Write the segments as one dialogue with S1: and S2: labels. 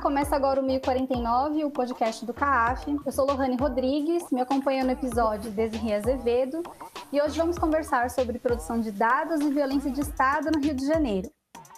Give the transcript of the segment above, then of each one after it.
S1: começa agora o 1049, o podcast do CAAF. Eu sou Lohane Rodrigues, me acompanha no episódio Desirri Azevedo, e hoje vamos conversar sobre produção de dados e violência de Estado no Rio de Janeiro.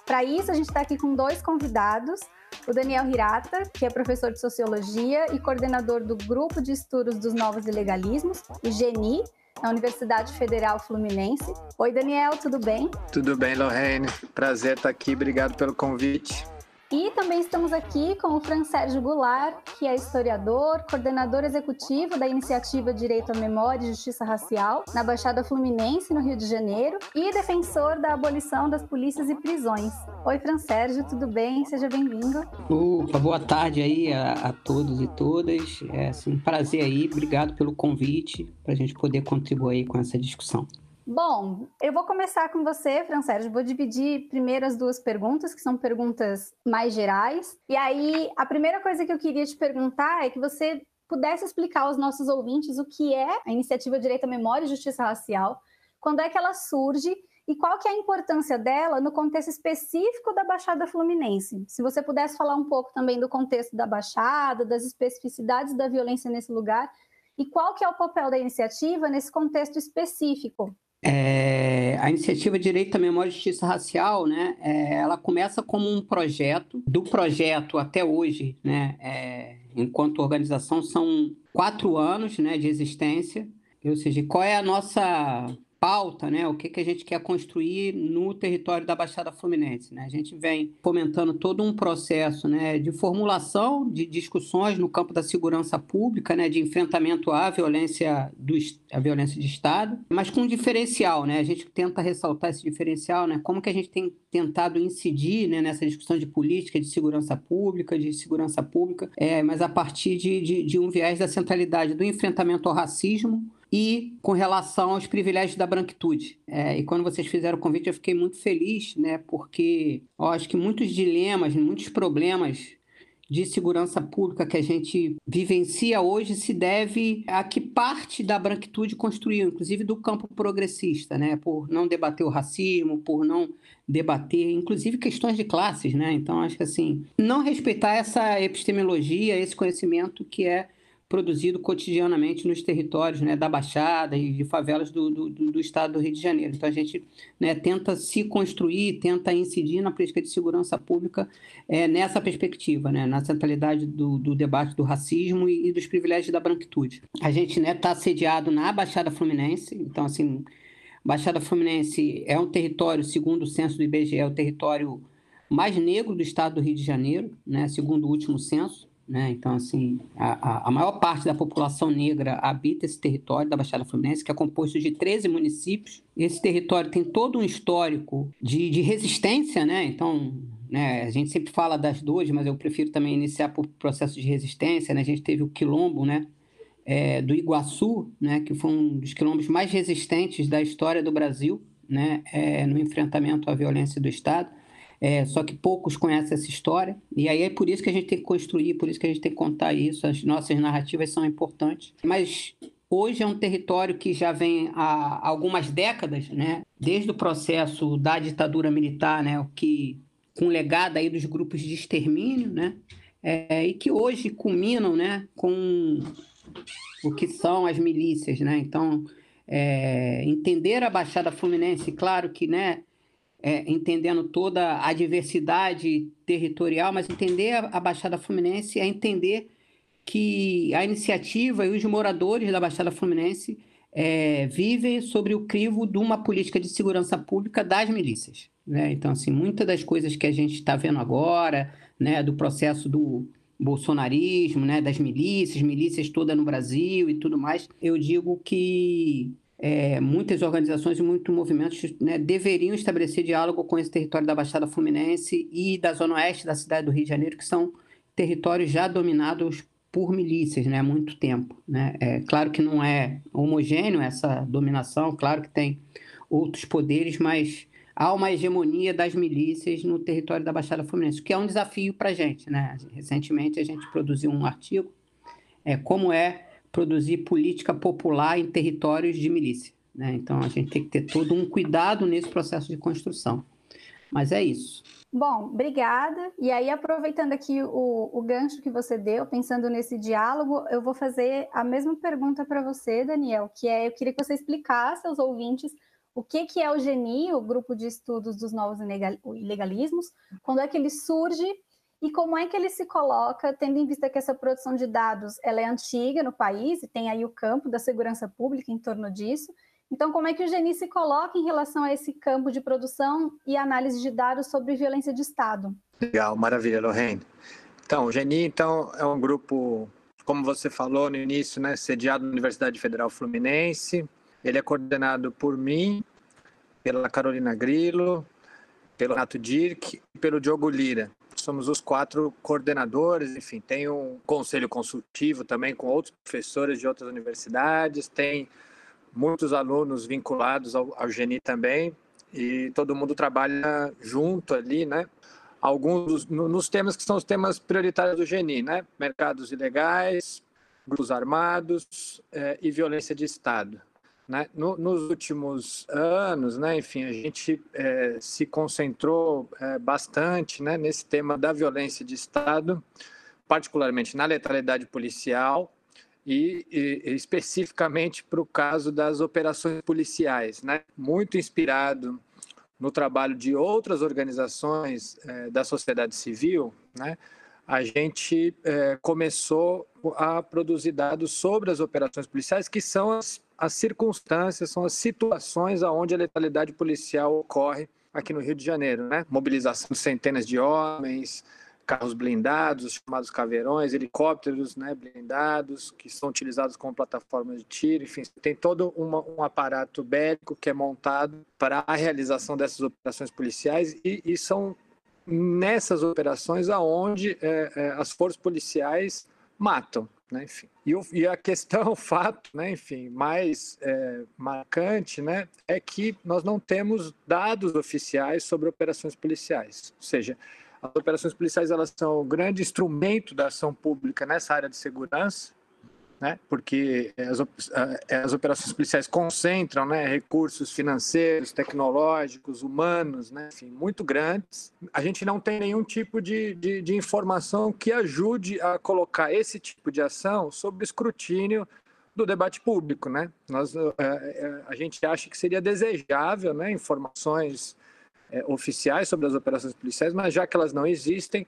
S1: Para isso, a gente está aqui com dois convidados, o Daniel Hirata, que é professor de Sociologia e coordenador do Grupo de Estudos dos Novos Ilegalismos, o GENI, na Universidade Federal Fluminense. Oi, Daniel, tudo bem?
S2: Tudo bem, Lorraine. Prazer estar aqui. Obrigado pelo convite.
S1: E também estamos aqui com o Fran Sérgio Goulart, que é historiador, coordenador executivo da iniciativa Direito à Memória e Justiça Racial na Baixada Fluminense, no Rio de Janeiro, e defensor da abolição das polícias e prisões. Oi, Fran Sérgio, tudo bem? Seja bem-vindo.
S3: Opa, boa tarde aí a, a todos e todas. É assim, um prazer aí, obrigado pelo convite para a gente poder contribuir com essa discussão.
S1: Bom, eu vou começar com você, Francérgio. Vou dividir primeiro as duas perguntas, que são perguntas mais gerais. E aí, a primeira coisa que eu queria te perguntar é que você pudesse explicar aos nossos ouvintes o que é a Iniciativa Direito à Memória e Justiça Racial, quando é que ela surge e qual que é a importância dela no contexto específico da Baixada Fluminense. Se você pudesse falar um pouco também do contexto da Baixada, das especificidades da violência nesse lugar, e qual que é o papel da iniciativa nesse contexto específico?
S3: É, a iniciativa Direito à Memória e Justiça Racial, né, é, ela começa como um projeto. Do projeto até hoje, né, é, enquanto organização, são quatro anos né, de existência. Ou seja, qual é a nossa pauta, né, o que, que a gente quer construir no território da Baixada Fluminense. Né? A gente vem fomentando todo um processo né, de formulação de discussões no campo da segurança pública, né, de enfrentamento à violência, do, à violência de Estado, mas com um diferencial. Né? A gente tenta ressaltar esse diferencial, né, como que a gente tem tentado incidir né, nessa discussão de política, de segurança pública, de segurança pública, é, mas a partir de, de, de um viés da centralidade do enfrentamento ao racismo, e com relação aos privilégios da branquitude. É, e quando vocês fizeram o convite, eu fiquei muito feliz, né, porque eu acho que muitos dilemas, muitos problemas de segurança pública que a gente vivencia hoje se deve a que parte da branquitude construiu, inclusive do campo progressista, né? Por não debater o racismo, por não debater, inclusive questões de classes, né? Então acho que assim, não respeitar essa epistemologia, esse conhecimento que é produzido cotidianamente nos territórios né, da Baixada e de favelas do, do, do, estado do Rio de Janeiro. Então, a gente né, tenta se construir, tenta incidir na política de segurança pública é, nessa perspectiva, né, na centralidade do, do debate do racismo e, e, dos privilégios da branquitude. A gente está né, sediado na Baixada Fluminense, então, assim, Baixada Fluminense é um território, segundo o censo do IBGE, é o território mais negro do estado do Rio de Janeiro, né, segundo o último censo. Né? Então, assim, a, a maior parte da população negra habita esse território da Baixada Fluminense, que é composto de 13 municípios. Esse território tem todo um histórico de, de resistência, né? Então, né, a gente sempre fala das duas, mas eu prefiro também iniciar por processo de resistência. Né? A gente teve o quilombo, né? É, do Iguaçu, né, que foi um dos quilombos mais resistentes da história do Brasil, né, é, no enfrentamento à violência do Estado. É, só que poucos conhecem essa história. E aí é por isso que a gente tem que construir, por isso que a gente tem que contar isso. As nossas narrativas são importantes. Mas hoje é um território que já vem há algumas décadas, né? Desde o processo da ditadura militar, né? O que com legado aí dos grupos de extermínio, né? É, e que hoje culminam, né? Com o que são as milícias, né? Então, é, entender a Baixada Fluminense, claro que, né? É, entendendo toda a diversidade territorial, mas entender a, Baixada Fluminense é entender que a iniciativa e os moradores da Baixada Fluminense é, vivem sobre o crivo de uma política de segurança pública das milícias. Né? Então, assim, muitas das coisas que a gente está vendo agora, né, do processo do bolsonarismo, né, das milícias, milícias todas no Brasil e tudo mais, eu digo que é, muitas organizações e muitos movimentos né, deveriam estabelecer diálogo com esse território da Baixada Fluminense e da Zona Oeste da cidade do Rio de Janeiro, que são territórios já dominados por milícias né, há muito tempo. Né? É claro que não é homogêneo essa dominação, claro que tem outros poderes, mas há uma hegemonia das milícias no território da Baixada Fluminense, que é um desafio para a gente. Né? Recentemente a gente produziu um artigo é, como é produzir política popular em territórios de milícia. Né? Então, a gente tem que ter todo um cuidado nesse processo de construção. Mas é isso.
S1: Bom, obrigada. E aí, aproveitando aqui o, o gancho que você deu, pensando nesse diálogo, eu vou fazer a mesma pergunta para você, Daniel, que é, eu queria que você explicasse aos ouvintes o que, que é o GENI, o Grupo de Estudos dos Novos Ilegalismos, quando é que ele surge e como é que ele se coloca, tendo em vista que essa produção de dados ela é antiga no país e tem aí o campo da segurança pública em torno disso. Então, como é que o GENI se coloca em relação a esse campo de produção e análise de dados sobre violência de Estado?
S2: Legal, maravilha, Lorraine. Então, o GENI então, é um grupo, como você falou no início, né, sediado na Universidade Federal Fluminense. Ele é coordenado por mim, pela Carolina Grillo, pelo Renato Dirk e pelo Diogo Lira somos os quatro coordenadores, enfim, tem um conselho consultivo também com outros professores de outras universidades, tem muitos alunos vinculados ao, ao Geni também, e todo mundo trabalha junto ali, né? Alguns nos temas que são os temas prioritários do Geni, né? Mercados ilegais, grupos armados é, e violência de Estado. Né? No, nos últimos anos, né, enfim, a gente é, se concentrou é, bastante né, nesse tema da violência de Estado, particularmente na letalidade policial e, e especificamente para o caso das operações policiais, né? muito inspirado no trabalho de outras organizações é, da sociedade civil, né? a gente é, começou a produzir dados sobre as operações policiais, que são as as circunstâncias, são as situações aonde a letalidade policial ocorre aqui no Rio de Janeiro, né? Mobilização de centenas de homens, carros blindados, chamados caveirões, helicópteros né, blindados, que são utilizados como plataformas de tiro, enfim, tem todo uma, um aparato bélico que é montado para a realização dessas operações policiais e, e são nessas operações aonde é, é, as forças policiais matam, né, enfim. E, o, e, a questão, o fato, né, enfim, mais é, marcante, né, é que nós não temos dados oficiais sobre operações policiais. Ou seja, as operações policiais elas são o grande instrumento da ação pública nessa área de segurança, né? porque as, as operações policiais concentram né, recursos financeiros, tecnológicos, humanos, né, enfim, muito grandes. A gente não tem nenhum tipo de, de, de informação que ajude a colocar esse tipo de ação sob escrutínio do debate público, né? Nós, a gente acha que seria desejável, né, informações é, oficiais sobre as operações policiais, mas já que elas não existem,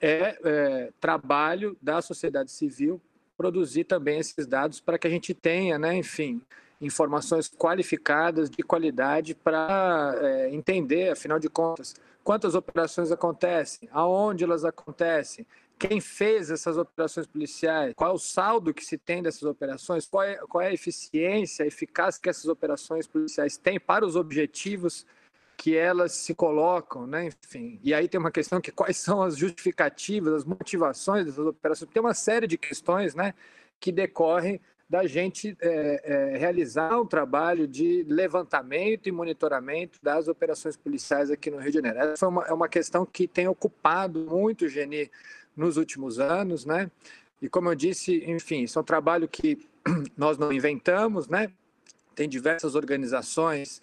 S2: é, é trabalho da sociedade civil produzir também esses dados para que a gente tenha, né, enfim, informações qualificadas, de qualidade, para é, entender, afinal de contas, quantas operações acontecem, aonde elas acontecem, quem fez essas operações policiais, qual é o saldo que se tem dessas operações, qual é, qual é a eficiência, a eficácia que essas operações policiais têm para os objetivos que elas se colocam, né? Enfim, e aí tem uma questão que quais são as justificativas, as motivações dessas operações? Tem uma série de questões, né, que decorrem da gente é, é, realizar um trabalho de levantamento e monitoramento das operações policiais aqui no Rio de Janeiro. Essa é uma, é uma questão que tem ocupado muito o Geni nos últimos anos, né? E como eu disse, enfim, isso é um trabalho que nós não inventamos, né? Tem diversas organizações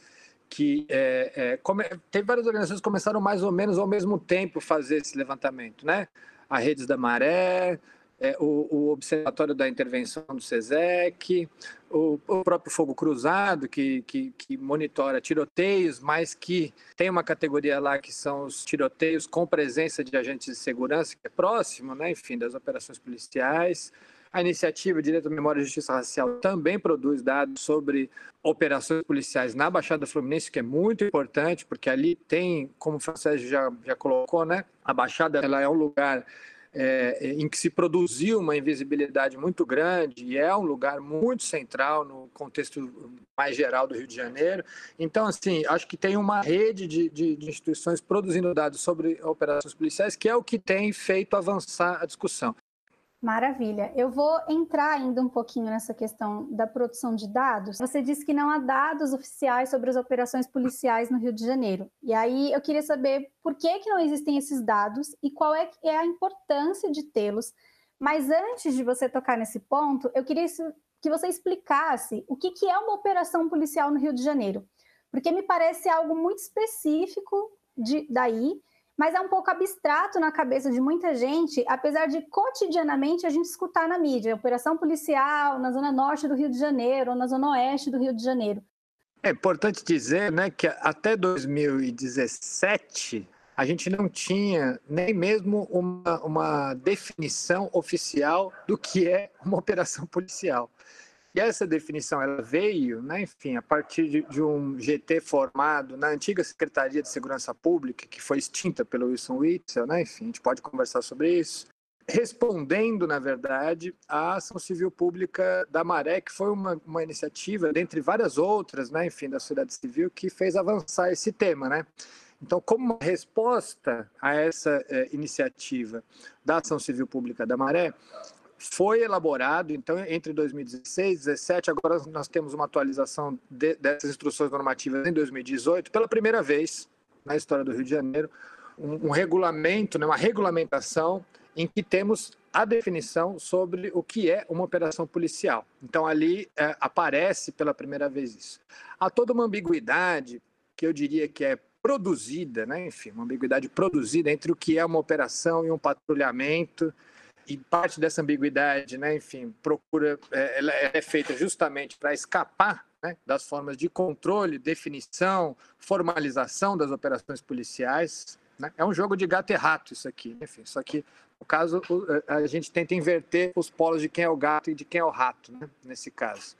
S2: que é, é, come, tem várias organizações que começaram mais ou menos ao mesmo tempo fazer esse levantamento, né? A Redes da Maré, é, o, o, Observatório da Intervenção do SESEC, o, o próprio Fogo Cruzado, que, que, que, monitora tiroteios, mas que tem uma categoria lá que são os tiroteios com presença de agentes de segurança, que é próximo, né, enfim, das operações policiais. A iniciativa Direito à Memória e Justiça Racial também produz dados sobre operações policiais na Baixada Fluminense, que é muito importante, porque ali tem, como o Francês já, já colocou, né? A Baixada ela é um lugar é, em que se produziu uma invisibilidade muito grande e é um lugar muito central no contexto mais geral do Rio de Janeiro. Então, assim, acho que tem uma rede de, de, de instituições produzindo dados sobre operações policiais que é o que tem feito avançar a discussão.
S1: Maravilha. Eu vou entrar ainda um pouquinho nessa questão da produção de dados. Você disse que não há dados oficiais sobre as operações policiais no Rio de Janeiro. E aí eu queria saber por que, que não existem esses dados e qual é, é a importância de tê-los. Mas antes de você tocar nesse ponto, eu queria que você explicasse o que, que é uma operação policial no Rio de Janeiro. Porque me parece algo muito específico de, daí, mas é um pouco abstrato na cabeça de muita gente, apesar de cotidianamente a gente escutar na mídia, operação policial na zona norte do Rio de Janeiro ou na zona oeste do Rio de Janeiro.
S2: É importante dizer né, que até 2017 a gente não tinha nem mesmo uma, uma definição oficial do que é uma operação policial. E essa definição ela veio, né, enfim, a partir de, de, um GT formado na antiga Secretaria de Segurança Pública, que foi extinta pelo Wilson Witzel, né, enfim, a gente pode conversar sobre isso, respondendo, na verdade, à ação civil pública da Maré, que foi uma, uma iniciativa, dentre várias outras, né, enfim, da sociedade civil, que fez avançar esse tema, né. Então, como resposta a essa eh, iniciativa da ação civil pública da Maré, foi elaborado, então, entre 2016 e 2017, agora nós temos uma atualização de, dessas instruções normativas em 2018, pela primeira vez na história do Rio de Janeiro, um, um regulamento, né, uma regulamentação em que temos a definição sobre o que é uma operação policial. Então, ali é, aparece pela primeira vez isso. Há toda uma ambiguidade, que eu diria que é produzida, né? enfim, uma ambiguidade produzida entre o que é uma operação e um patrulhamento, e parte dessa ambiguidade, né, enfim, procura, é, ela é feita justamente para escapar né, das formas de controle, definição, formalização das operações policiais. Né? É um jogo de gato e rato isso aqui, enfim, só que no caso a gente tenta inverter os polos de quem é o gato e de quem é o rato, né, nesse caso.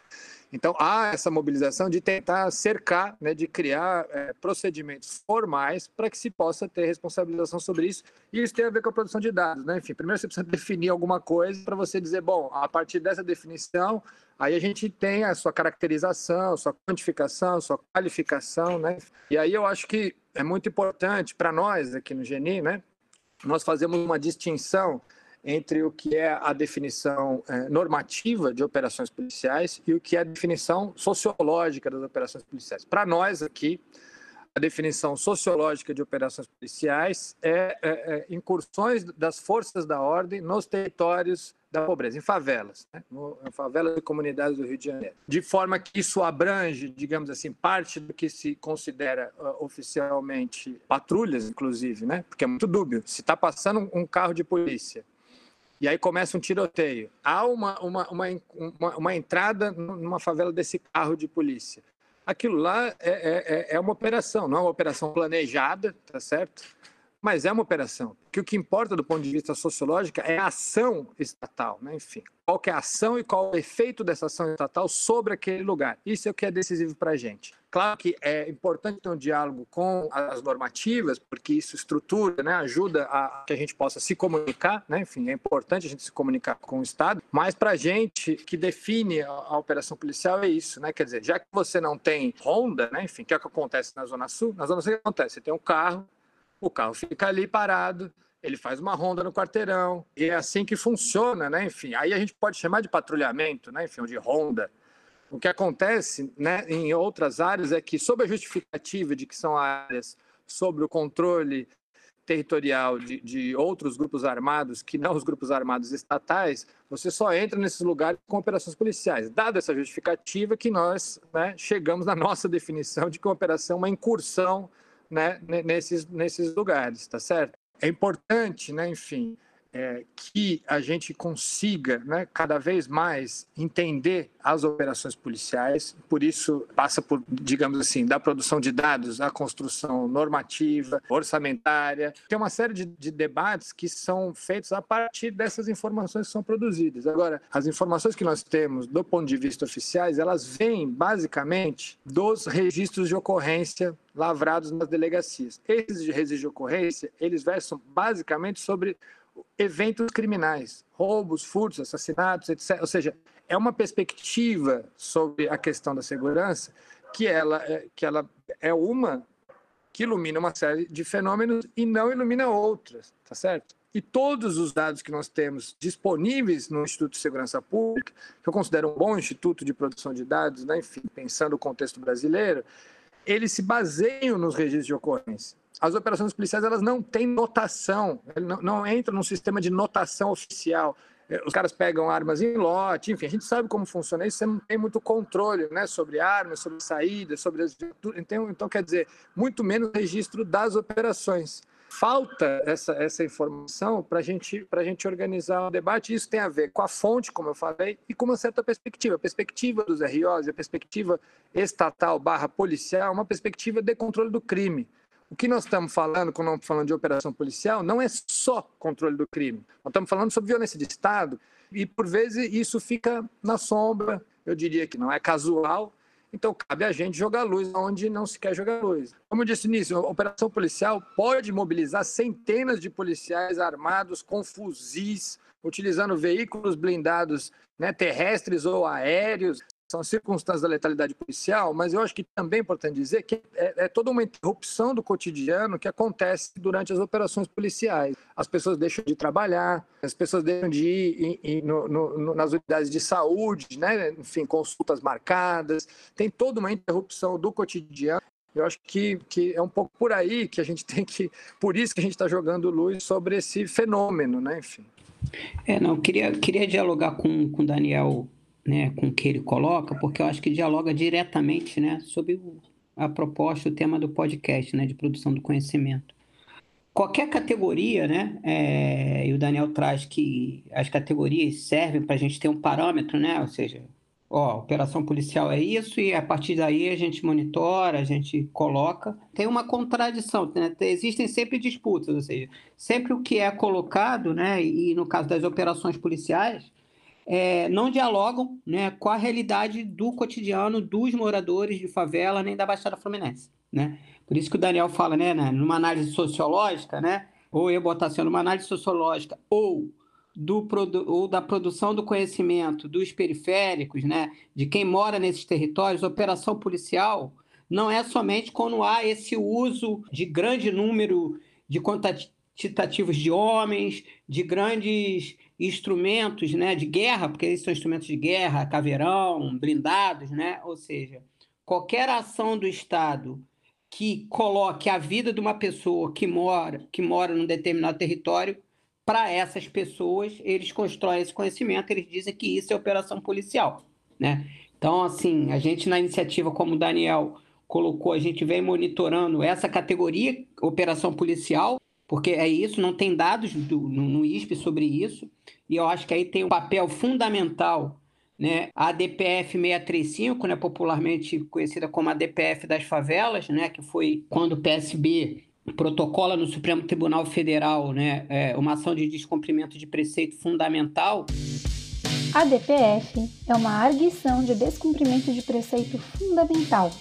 S2: Então, há essa mobilização de tentar cercar, né, de criar é, procedimentos formais para que se possa ter responsabilização sobre isso. E isso tem a ver com a produção de dados. Né? Enfim, primeiro você precisa definir alguma coisa para você dizer, bom, a partir dessa definição, aí a gente tem a sua caracterização, sua quantificação, sua qualificação. Né? E aí eu acho que é muito importante para nós aqui no GENI, né? nós fazemos uma distinção entre o que é a definição é, normativa de operações policiais e o que é a definição sociológica das operações policiais. Para nós aqui, a definição sociológica de operações policiais é, é, é, incursões das forças da ordem nos territórios da pobreza, em favelas, né? em favelas e comunidades do Rio de Janeiro. De forma que isso abrange, digamos assim, parte do que se considera uh, oficialmente patrulhas, inclusive, né? porque é muito dúbio. Se está passando um carro de polícia e aí começa um tiroteio. Há uma, uma, uma, uma, uma entrada numa favela desse carro de polícia. Aquilo lá é, é, é, é uma operação, não é uma operação planejada, tá certo? Mas é uma operação. Que o que importa do ponto de vista sociológico é a ação estatal, né? enfim, qual é a ação e qual é o efeito dessa ação estatal sobre aquele lugar. Isso é o que é decisivo para a gente. Claro que é importante ter um diálogo com as normativas, porque isso estrutura, né, ajuda a que a gente possa se comunicar, né? enfim, é importante a gente se comunicar com o Estado, mas para a gente que define a, a, operação policial é isso, né? quer dizer, já que você não tem ronda, né, enfim, que é o que acontece na Zona Sul, na Zona Sul o que acontece? Você tem um carro, o carro fica ali parado, ele faz uma ronda no quarteirão, e é assim que funciona, né? Enfim, aí a gente pode chamar de patrulhamento, né? Enfim, de ronda. O que acontece né, em outras áreas é que, sob a justificativa de que são áreas sobre o controle territorial de, de, outros grupos armados, que não os grupos armados estatais, você só entra nesses lugares com operações policiais. Dada essa justificativa, que nós né, chegamos na nossa definição de que uma operação é uma incursão né, nesses, nesses lugares, tá certo? É importante, né, enfim, é, que a gente consiga né, cada vez mais entender as operações policiais. Por isso, passa por, digamos assim, da produção de dados à construção normativa, orçamentária. Tem uma série de, de debates que são feitos a partir dessas informações que são produzidas. Agora, as informações que nós temos do ponto de vista oficiais, elas vêm basicamente dos registros de ocorrência lavrados nas delegacias. Esses registros de ocorrência, eles versam basicamente sobre eventos criminais, roubos, furtos, assassinatos, etc. Ou seja, é uma perspectiva sobre a questão da segurança que ela, é, que ela é uma que ilumina uma série de fenômenos e não ilumina outras, tá certo? E todos os dados que nós temos disponíveis no Instituto de Segurança Pública, que eu considero um bom instituto de produção de dados, né? enfim, pensando o contexto brasileiro, eles se baseiam nos registros de ocorrência as operações policiais elas não têm notação, não, não entram num sistema de notação oficial. é, os caras pegam armas em lote, enfim, a gente sabe como funciona isso, você não tem muito controle né, sobre armas, sobre saídas, sobre as... Então, então, quer dizer, muito menos registro das operações. Falta essa, essa informação para gente, a gente organizar o debate, isso tem a ver com a fonte, como eu falei, e com uma certa perspectiva. A perspectiva dos RIOs, a perspectiva estatal barra policial, uma perspectiva de controle do crime. O que nós estamos falando, quando estamos falando de operação policial, não é só controle do crime. Nós estamos falando sobre violência de Estado e, por vezes, isso fica na sombra. Eu diria que não é casual. Então, cabe a gente jogar luz onde não se quer jogar luz. Como eu disse nisso, a operação policial pode mobilizar centenas de policiais armados com fuzis, utilizando veículos blindados né, terrestres ou aéreos, são circunstâncias da letalidade policial, mas eu acho que também é importante dizer que é, é, toda uma interrupção do cotidiano que acontece durante as operações policiais. As pessoas deixam de trabalhar, as pessoas deixam de ir no, no, nas unidades de saúde, né? enfim, consultas marcadas, tem toda uma interrupção do cotidiano. Eu acho que, que é um pouco por aí que a gente tem que. Por isso que a gente está jogando luz sobre esse fenômeno, né? Enfim.
S3: É, não, queria, queria dialogar com o Daniel né, com que ele coloca, porque eu acho que dialoga diretamente né, sobre a proposta, o tema do podcast, né, de produção do conhecimento. Qualquer categoria, né, é, e o Daniel traz que as categorias servem para a gente ter um parâmetro, né, ou seja, ó, operação policial é isso e a partir daí a gente monitora, a gente coloca. Tem uma contradição, né? existem sempre disputas, ou seja, sempre o que é colocado, né, e no caso das operações policiais, é, não dialogam né, com a realidade do cotidiano dos moradores de favela nem da Baixada Fluminense. Né? Por isso que o Daniel fala, né, né numa análise sociológica, né, ou eu botar assim, numa análise sociológica, ou, do, ou da produção do conhecimento dos periféricos, né, de quem mora nesses territórios, operação policial não é somente quando há esse uso de grande número de quantitativos de homens, de grandes instrumentos né, de guerra, porque eles são instrumentos de guerra, caveirão, blindados, né? ou seja, qualquer ação do Estado que coloque a vida de uma pessoa que mora, que mora num determinado território, para essas pessoas, eles constroem esse conhecimento, eles dizem que isso é operação policial. Né? Então, assim, a gente na iniciativa, como o Daniel colocou, a gente vem monitorando essa categoria, operação policial, porque é isso, não tem dados do, no, no ISP sobre isso, e eu acho que aí tem um papel fundamental né? A DPF 635, né, popularmente conhecida como a DPF das favelas, né, que foi quando o PSB protocola no Supremo Tribunal Federal né, é, uma ação de descumprimento de preceito fundamental.
S1: A DPF é uma arguição de descumprimento de preceito fundamental.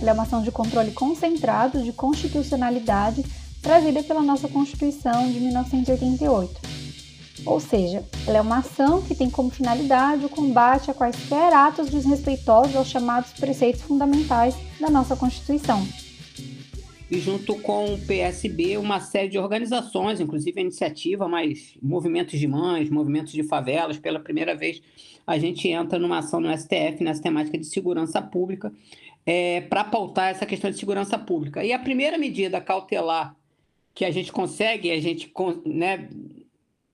S1: Ela é uma ação de controle concentrado de constitucionalidade trazida pela nossa Constituição de 1988. Ou seja, ela é uma ação que tem como finalidade o combate a quaisquer atos desrespeitosos aos chamados preceitos fundamentais da nossa Constituição.
S3: E junto com o PSB, uma série de organizações, inclusive a iniciativa, mas movimentos de mães, movimentos de favelas, pela primeira vez a gente entra numa ação no STF nessa temática de segurança pública é, para pautar essa questão de segurança pública. E a primeira medida cautelar que a gente consegue, a gente, né,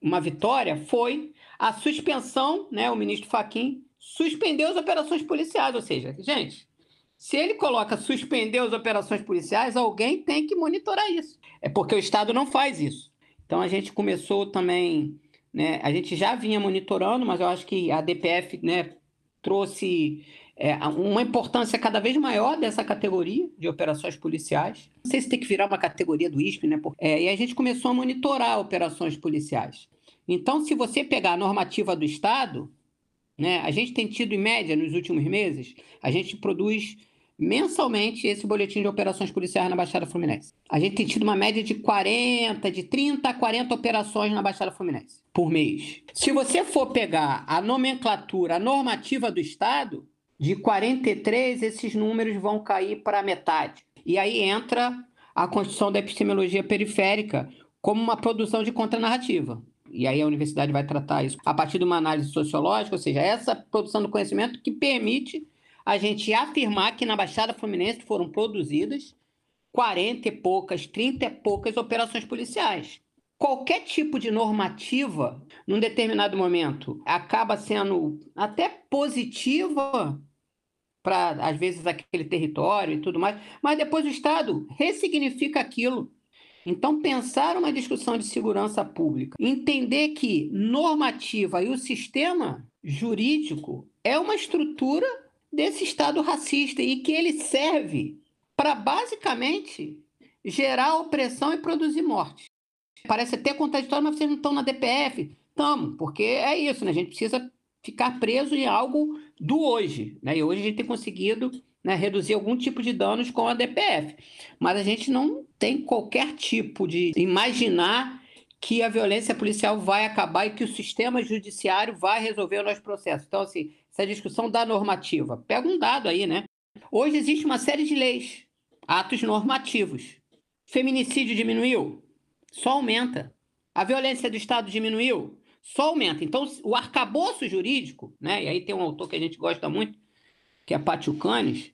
S3: uma vitória, foi a suspensão, né, o ministro Faquim suspendeu as operações policiais, ou seja, gente, se ele coloca suspender as operações policiais, alguém tem que monitorar isso. É porque o Estado não faz isso. Então a gente começou também, né, a gente já vinha monitorando, mas eu acho que a DPF, né, trouxe é, uma importância cada vez maior dessa categoria de operações policiais. Não sei se tem que virar uma categoria do ISP, né? É, e a gente começou a monitorar operações policiais. Então, se você pegar a normativa do Estado, né, a gente tem tido, em média, nos últimos meses, a gente produz mensalmente esse boletim de operações policiais na Baixada Fluminense. A gente tem tido uma média de 40, de 30 a 40 operações na Baixada Fluminense por mês. Se você for pegar a nomenclatura, a normativa do Estado, de 43, esses números vão cair para metade. E aí entra a construção da epistemologia periférica como uma produção de contranarrativa. E aí a universidade vai tratar isso a partir de uma análise sociológica, ou seja, essa produção do conhecimento que permite a gente afirmar que na Baixada Fluminense foram produzidas 40 e poucas, 30 e poucas operações policiais. qualquer tipo de normativa, num determinado momento, acaba sendo até positiva para, às vezes, aquele território e tudo mais, mas depois o Estado ressignifica aquilo. Então, pensar uma discussão de segurança pública, entender que normativa e o sistema jurídico é uma estrutura desse Estado racista e que ele serve para, basicamente, gerar opressão e produzir morte. Parece até contraditório, mas vocês não estão na DPF. Estamos, porque é isso, né? A gente precisa ficar preso em algo do hoje. Né? E hoje a gente tem conseguido né, reduzir algum tipo de danos com a DPF. Mas a gente não tem qualquer tipo de imaginar que a violência policial vai acabar e que o sistema judiciário vai resolver o nosso processo. Então, assim, essa discussão da normativa. Pega um dado aí, né? Hoje existe uma série de leis, atos normativos. Feminicídio diminuiu? Só aumenta. A violência do Estado diminuiu? Só aumenta. Então, o arcabouço jurídico, né? E aí tem um autor que a gente gosta muito, que é Pátio Canes,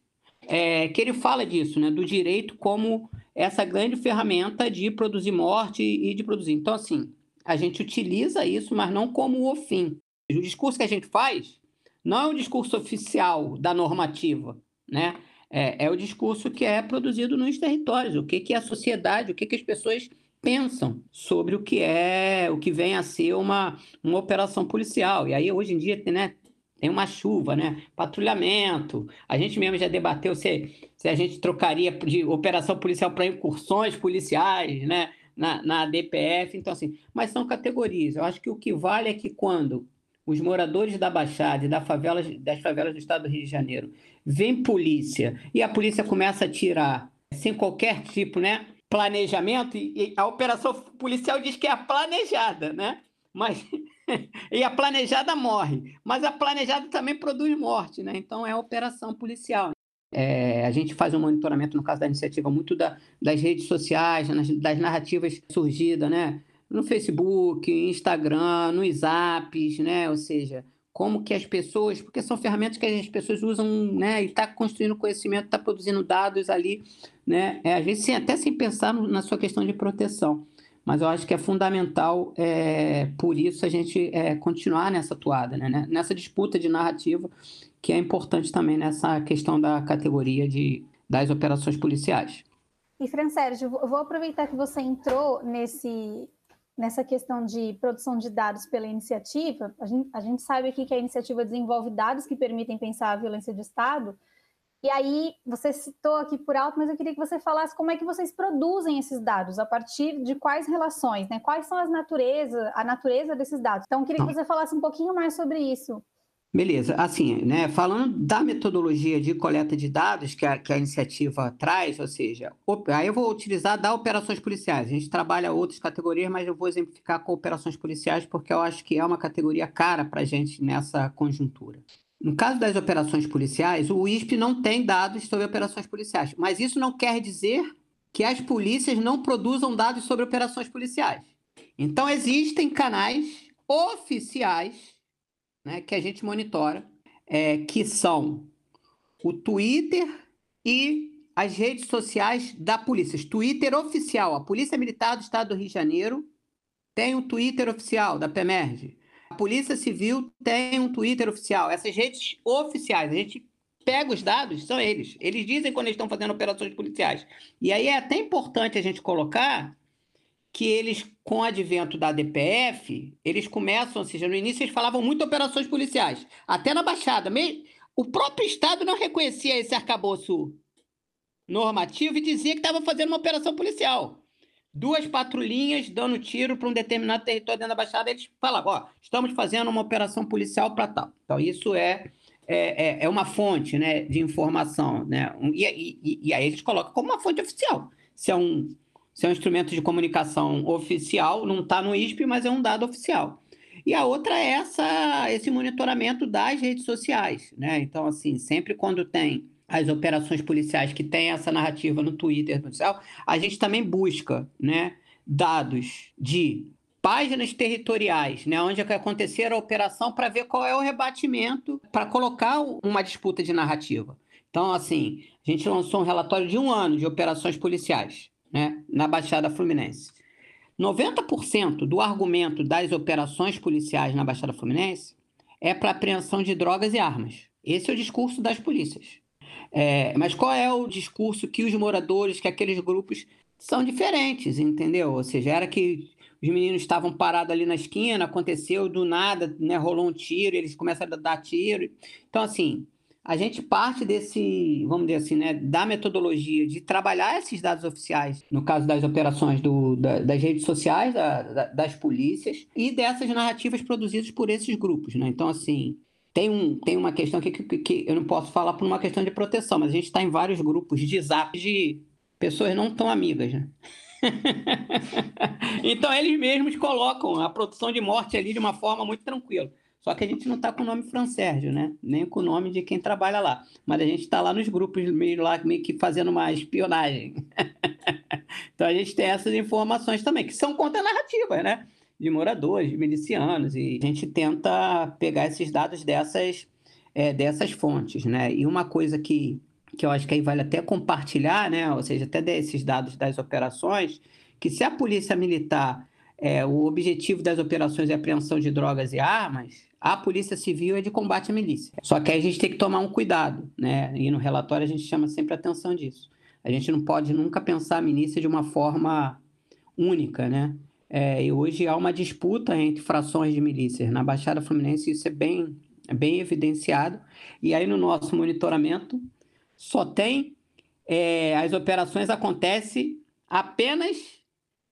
S3: é, que ele fala disso, né, do direito como essa grande ferramenta de produzir morte e de produzir. Então, assim, a gente utiliza isso, mas não como o fim. O discurso que a gente faz não é o discurso oficial da normativa, né? É, é o discurso que é produzido nos territórios, o que, que é a sociedade, o que, que as pessoas pensam sobre o que é, o que vem a ser uma, uma operação policial. E aí, hoje em dia, né, tem uma chuva, né? Patrulhamento. A gente mesmo já debateu se, se a gente trocaria de operação policial para incursões policiais, né? Na, na DPF. Então, assim, mas são categorias. Eu acho que o que vale é que quando os moradores da Baixada e da favela, das favelas do estado do Rio de Janeiro vem polícia e a polícia começa a tirar sem qualquer tipo, né? Planejamento, e a operação policial diz que é planejada, né? Mas e a planejada morre, mas a planejada também produz morte, né? Então é operação policial. É, a gente faz um monitoramento, no caso da iniciativa, muito da, das redes sociais, das narrativas surgidas, né? No Facebook, Instagram, nos apps, né? Ou seja, como que as pessoas, porque são ferramentas que as pessoas usam, né? E está construindo conhecimento, está produzindo dados ali, né? É, às vezes até sem pensar na sua questão de proteção mas eu acho que é fundamental, é, por isso, a gente é, continuar nessa toada, né? nessa disputa de narrativa, que é importante também nessa questão da categoria de, das operações policiais.
S1: E, Fran Sérgio, eu vou aproveitar que você entrou nesse, nessa questão de produção de dados pela iniciativa. A gente, a gente sabe aqui que a iniciativa desenvolve dados que permitem pensar a violência de Estado, e aí, você citou aqui por alto, mas eu queria que você falasse como é que vocês produzem esses dados, a partir de quais relações, né? Quais são as natureza, a natureza desses dados. Então, eu queria que você falasse um pouquinho mais sobre isso.
S3: Beleza, assim, né, falando da metodologia de coleta de dados que a, que a iniciativa traz, ou seja, aí eu vou utilizar da operações policiais. A gente trabalha outras categorias, mas eu vou exemplificar com operações policiais porque eu acho que é uma categoria cara para a gente nessa conjuntura. No caso das operações policiais, o ISP não tem dados sobre operações policiais, mas isso não quer dizer que as polícias não produzam dados sobre operações policiais. Então, existem canais oficiais né, que a gente monitora, é, que são o Twitter e as redes sociais da polícia. Twitter oficial, a Polícia Militar do Estado do Rio de Janeiro tem o Twitter oficial da PEMERG. A Polícia Civil tem um Twitter oficial. Essas redes oficiais, a gente pega os dados, são eles. Eles dizem quando eles estão fazendo operações policiais. E aí é até importante a gente colocar que eles, com o advento da DPF, eles começam, ou seja, no início eles falavam muito operações policiais, até na Baixada. O próprio Estado não reconhecia esse arcabouço normativo e dizia que estava fazendo uma operação policial duas patrulhinhas dando tiro para um determinado território dentro da Baixada, eles falavam, ó, estamos fazendo uma operação policial para tal. Então, isso é, é, é, é, uma fonte né, de informação, né? E, e, e, aí eles colocam como uma fonte oficial. Se é um, se é um instrumento de comunicação oficial, não está no ISP, mas é um dado oficial. E a outra é essa, esse monitoramento das redes sociais, né? Então, assim, sempre quando tem as operações policiais que têm essa narrativa no Twitter, no céu, a gente também busca né, dados de páginas territoriais, né, onde acontecer a operação, para ver qual é o rebatimento, para colocar uma disputa de narrativa. Então, assim, a gente lançou um relatório de um ano de operações policiais né, na Baixada Fluminense. 90% do argumento das operações policiais na Baixada Fluminense é para apreensão de drogas e armas. Esse é o discurso das polícias. É, mas qual é o discurso que os moradores, que aqueles grupos são diferentes, entendeu? Ou seja, era que os meninos estavam parados ali na esquina, aconteceu do nada, né, rolou um tiro, eles começaram a dar tiro. Então, assim, a gente parte desse, vamos dizer assim, né, da metodologia de trabalhar esses dados oficiais, no caso das operações do, da, das redes sociais, da, da, das polícias, e dessas narrativas produzidas por esses grupos. Né? Então, assim, tem, um, tem uma questão aqui que, que, que eu não posso falar por uma questão de proteção, mas a gente está em vários grupos de zap de pessoas não tão amigas, né? então eles mesmos colocam a produção de morte ali de uma forma muito tranquila. Só que a gente não está com o nome Fransérgio, né? Nem com o nome de quem trabalha lá. Mas a gente está lá nos grupos, meio lá, meio que fazendo uma espionagem. então a gente tem essas informações também, que são contra-narrativas, né? De moradores, de milicianos. E a gente tenta pegar esses dados dessas, é, dessas fontes, né? E uma coisa que, que eu acho que aí vale até compartilhar, né? Ou seja, até desses dados das operações, que se a polícia militar é, o objetivo das operações é apreensão de drogas e armas, a Polícia Civil é de combate à milícia. Só que aí a gente tem que tomar um cuidado, né? E no relatório a gente chama sempre atenção disso. A gente não pode nunca pensar a milícia de uma forma única, né? É, e hoje há uma disputa entre frações de milícias. Na Baixada Fluminense isso é bem, bem evidenciado. E aí no nosso monitoramento só tem é, as operações acontecem apenas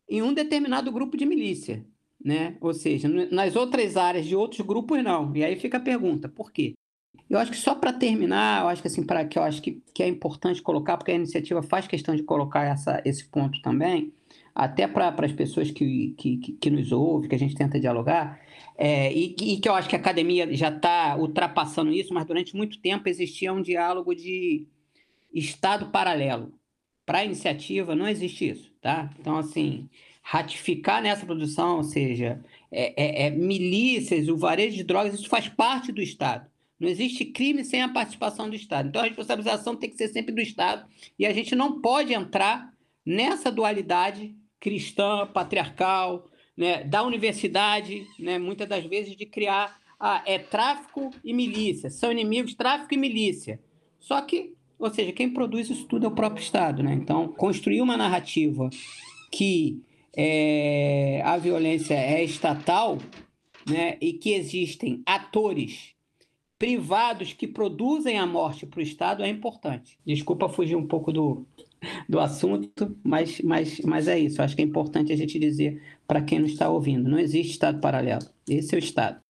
S3: em um determinado grupo de milícia né? Ou seja, nas outras áreas de outros grupos não. E aí fica a pergunta, por quê? Eu acho que só para terminar, eu acho que assim, para que eu acho que, que é importante colocar, porque a iniciativa faz questão de colocar essa, esse ponto também, até para as pessoas que, que, que, nos ouvem, que a gente tenta dialogar, é, e, e, que eu acho que a academia já está ultrapassando isso, mas durante muito tempo existia um diálogo de Estado paralelo. Para a iniciativa não existe isso, tá? Então, assim, ratificar nessa produção, ou seja, é, é, é, milícias, o varejo de drogas, isso faz parte do Estado. Não existe crime sem a participação do Estado. Então, a responsabilização tem que ser sempre do Estado e a gente não pode entrar nessa dualidade cristã, patriarcal, né, da universidade, né, muitas das vezes, de criar ah, é tráfico e milícia, são inimigos tráfico e milícia. Só que, ou seja, quem produz isso tudo é o próprio Estado. Né? Então, construir uma narrativa que é, a violência é estatal né, e que existem atores privados que produzem a morte para o Estado é importante. Desculpa fugir um pouco do, do assunto, mas, mas, mas é isso. Acho que é importante a gente dizer para quem não está ouvindo: não existe Estado paralelo. Esse é o Estado.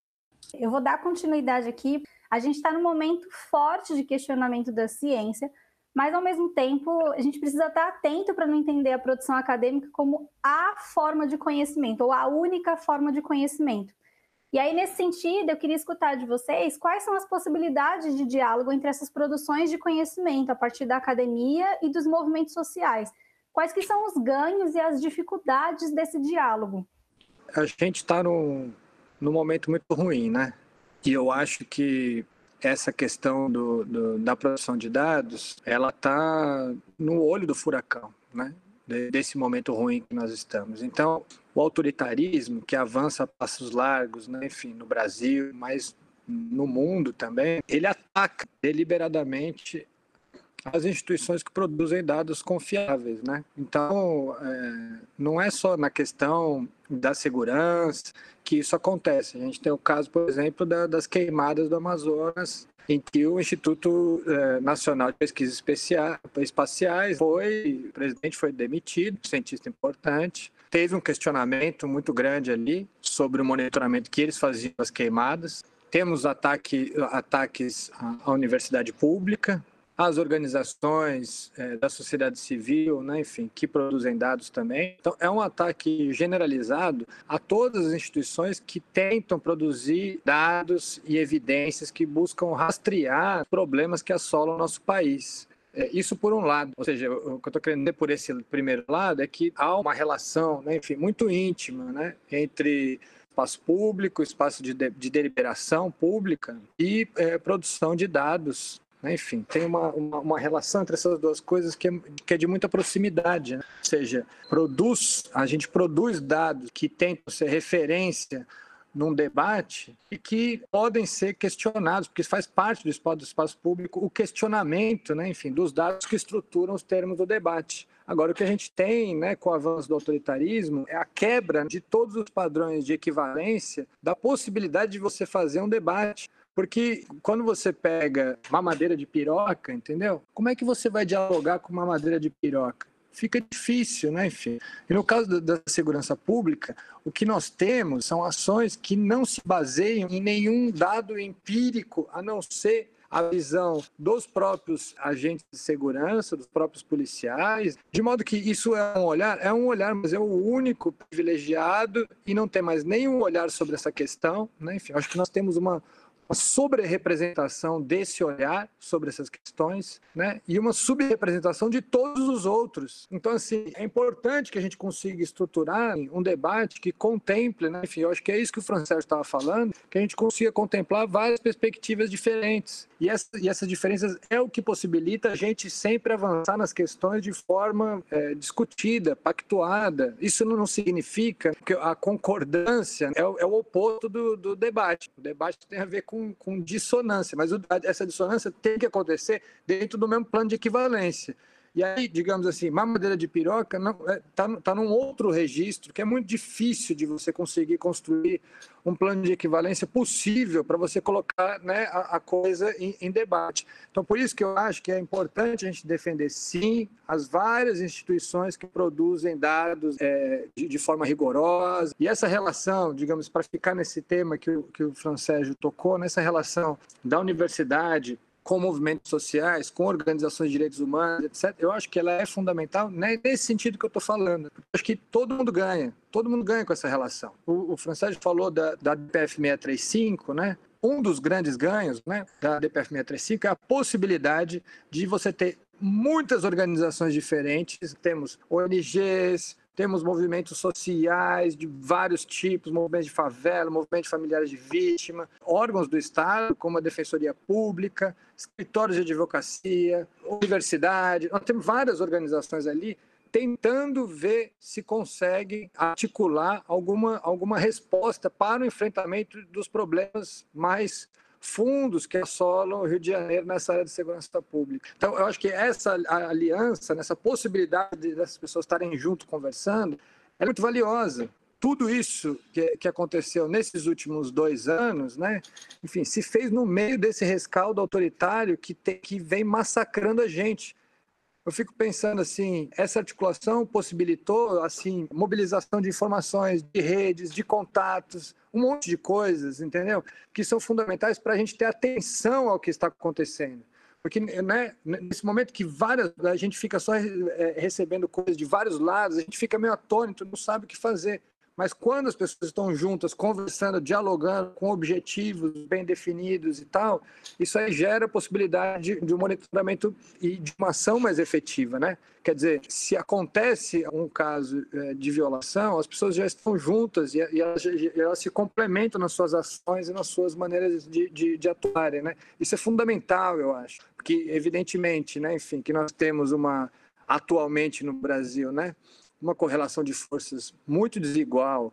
S1: Eu vou dar continuidade aqui. A gente está num momento forte de questionamento da ciência, mas ao mesmo tempo a gente precisa estar atento para não entender a produção acadêmica como a forma de conhecimento ou a única forma de conhecimento. E aí, nesse sentido, eu queria escutar de vocês quais são as possibilidades de diálogo entre essas produções de conhecimento a partir da academia e dos movimentos sociais. Quais que são os ganhos e as dificuldades desse diálogo?
S2: A gente está num, num momento muito ruim, né? E eu acho que essa questão do, do, da produção de dados, ela está no olho do furacão, né? Desse momento ruim que nós estamos. Então, o autoritarismo que avança a passos largos, né? enfim, no Brasil, mas no mundo também, ele ataca deliberadamente as instituições que produzem dados confiáveis, né? Então, é, não é só na questão da segurança que isso acontece. A gente tem o caso, por exemplo, da, das queimadas do Amazonas, em que o Instituto é, Nacional de Pesquisas Espaciais foi, o presidente foi demitido, cientista importante, teve um questionamento muito grande ali sobre o monitoramento que eles faziam das queimadas. Temos ataque, ataques à universidade pública, as organizações é, da sociedade civil, né, enfim, que produzem dados também. Então, é um ataque generalizado a todas as instituições que tentam produzir dados e evidências que buscam rastrear problemas que assolam o nosso país. É, isso por um lado, ou seja, o que eu estou querendo dizer por esse primeiro lado é que há uma relação, né, enfim, muito íntima, né, entre espaço público, espaço de, de deliberação pública e é, produção de dados? Enfim, tem uma, uma, uma, relação entre essas duas coisas que é, que é de muita proximidade. Né? Ou seja, produz, a gente produz dados que tentam ser referência num debate e que podem ser questionados, porque faz parte do espaço, do espaço público o questionamento, né, enfim, dos dados que estruturam os termos do debate. Agora, o que a gente tem né, com o avanço do autoritarismo é a quebra de todos os padrões de equivalência da possibilidade de você fazer um debate. Porque quando você pega uma madeira de piroca, entendeu? Como é que você vai dialogar com uma madeira de piroca? fica difícil, né, enfim. E no caso da segurança pública, o que nós temos são ações que não se baseiam em nenhum dado empírico, a não ser a visão dos próprios agentes de segurança, dos próprios policiais, de modo que isso é um olhar, é um olhar, mas é o único privilegiado e não tem mais nenhum olhar sobre essa questão, né? Enfim, acho que nós temos uma uma sobre-representação desse olhar sobre essas questões, né? E uma subrepresentação de todos os outros. Então, assim, é importante que a gente consiga estruturar um debate que contemple, né? Enfim, eu acho que é isso que o Francesco estava falando, que a gente consiga contemplar várias perspectivas diferentes. E, essa, e essas diferenças é o que possibilita a gente sempre avançar nas questões de forma é, discutida, pactuada. Isso não significa que a concordância é o, é o oposto do, do debate. O debate tem a ver com com, dissonância, mas o, essa dissonância tem que acontecer dentro do mesmo plano de equivalência. E aí, digamos assim, mamadeira de piroca está é, tá, tá num outro registro que é muito difícil de você conseguir construir um plano de equivalência possível para você colocar né, a, a coisa em, em, debate. Então, por isso que eu acho que é importante a gente defender, sim, as várias instituições que produzem dados é, de, de, forma rigorosa. E essa relação, digamos, para ficar nesse tema que o, que o Francésio tocou, nessa relação da universidade com movimentos sociais, com organizações de direitos humanos, etc., eu acho que ela é fundamental né, nesse sentido que eu estou falando. Eu acho que todo mundo ganha, todo mundo ganha com essa relação. O, o Francesco falou da, da DPF 635, né? Um dos grandes ganhos né, da DPF 635 é a possibilidade de você ter muitas organizações diferentes, temos ONGs, temos movimentos sociais de vários tipos, movimentos de favela, movimentos familiares de vítima, órgãos do Estado, como a Defensoria Pública, escritórios de advocacia, universidade. Nós temos várias organizações ali tentando ver se conseguem articular alguma, alguma resposta para o enfrentamento dos problemas mais fundos que assolam o Rio de Janeiro nessa área de segurança pública. Então, eu acho que essa aliança, nessa possibilidade dessas pessoas estarem junto conversando, é muito valiosa. Tudo isso que, que aconteceu nesses últimos dois anos, né, enfim, se fez no meio desse rescaldo autoritário que, te, que vem massacrando a gente eu fico pensando assim, essa articulação possibilitou assim mobilização de informações, de redes, de contatos, um monte de coisas, entendeu? Que são fundamentais para a gente ter atenção ao que está acontecendo. Porque né, nesse momento que várias, a gente fica só é, recebendo coisas de vários lados, a gente fica meio atônito, não sabe o que fazer. Mas quando as pessoas estão juntas, conversando, dialogando com objetivos bem definidos e tal, isso aí gera a possibilidade de, um monitoramento e de uma ação mais efetiva, né? Quer dizer, se acontece um caso é, de violação, as pessoas já estão juntas e, elas, elas, se complementam nas suas ações e nas suas maneiras de, de, de atuarem, né? Isso é fundamental, eu acho, porque evidentemente, né? Enfim, que nós temos uma atualmente no Brasil, né? Uma correlação de forças muito desigual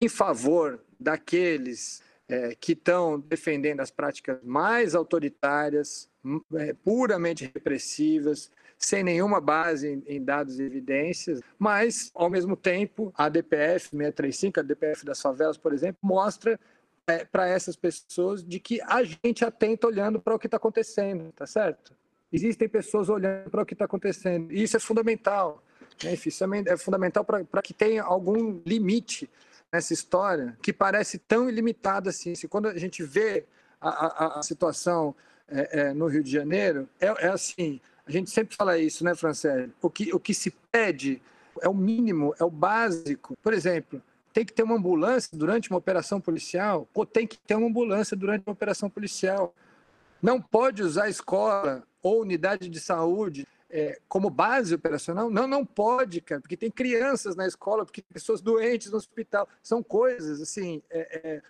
S2: em favor daqueles é, que estão defendendo as práticas mais autoritárias, é, puramente repressivas, sem nenhuma base em, em, dados e evidências, mas, ao mesmo tempo, a DPF 635, a DPF das favelas, por exemplo, mostra é, para essas pessoas de que a gente atenta olhando para o que está acontecendo, tá certo? Existem pessoas olhando para o que está acontecendo, e isso é fundamental. Né? Isso é fundamental para que tenha algum limite nessa história que parece tão ilimitada assim. Se quando a gente vê a, a, a situação é, é, no Rio de Janeiro, é, é, assim, a gente sempre fala isso, né, Francélio? O que, o que se pede é o mínimo, é o básico. Por exemplo, tem que ter uma ambulância durante uma operação policial, ou tem que ter uma ambulância durante uma operação policial. Não pode usar escola ou unidade de saúde é, como base operacional? Não, não pode, cara, porque tem crianças na escola, porque pessoas doentes no hospital. São coisas, assim, é,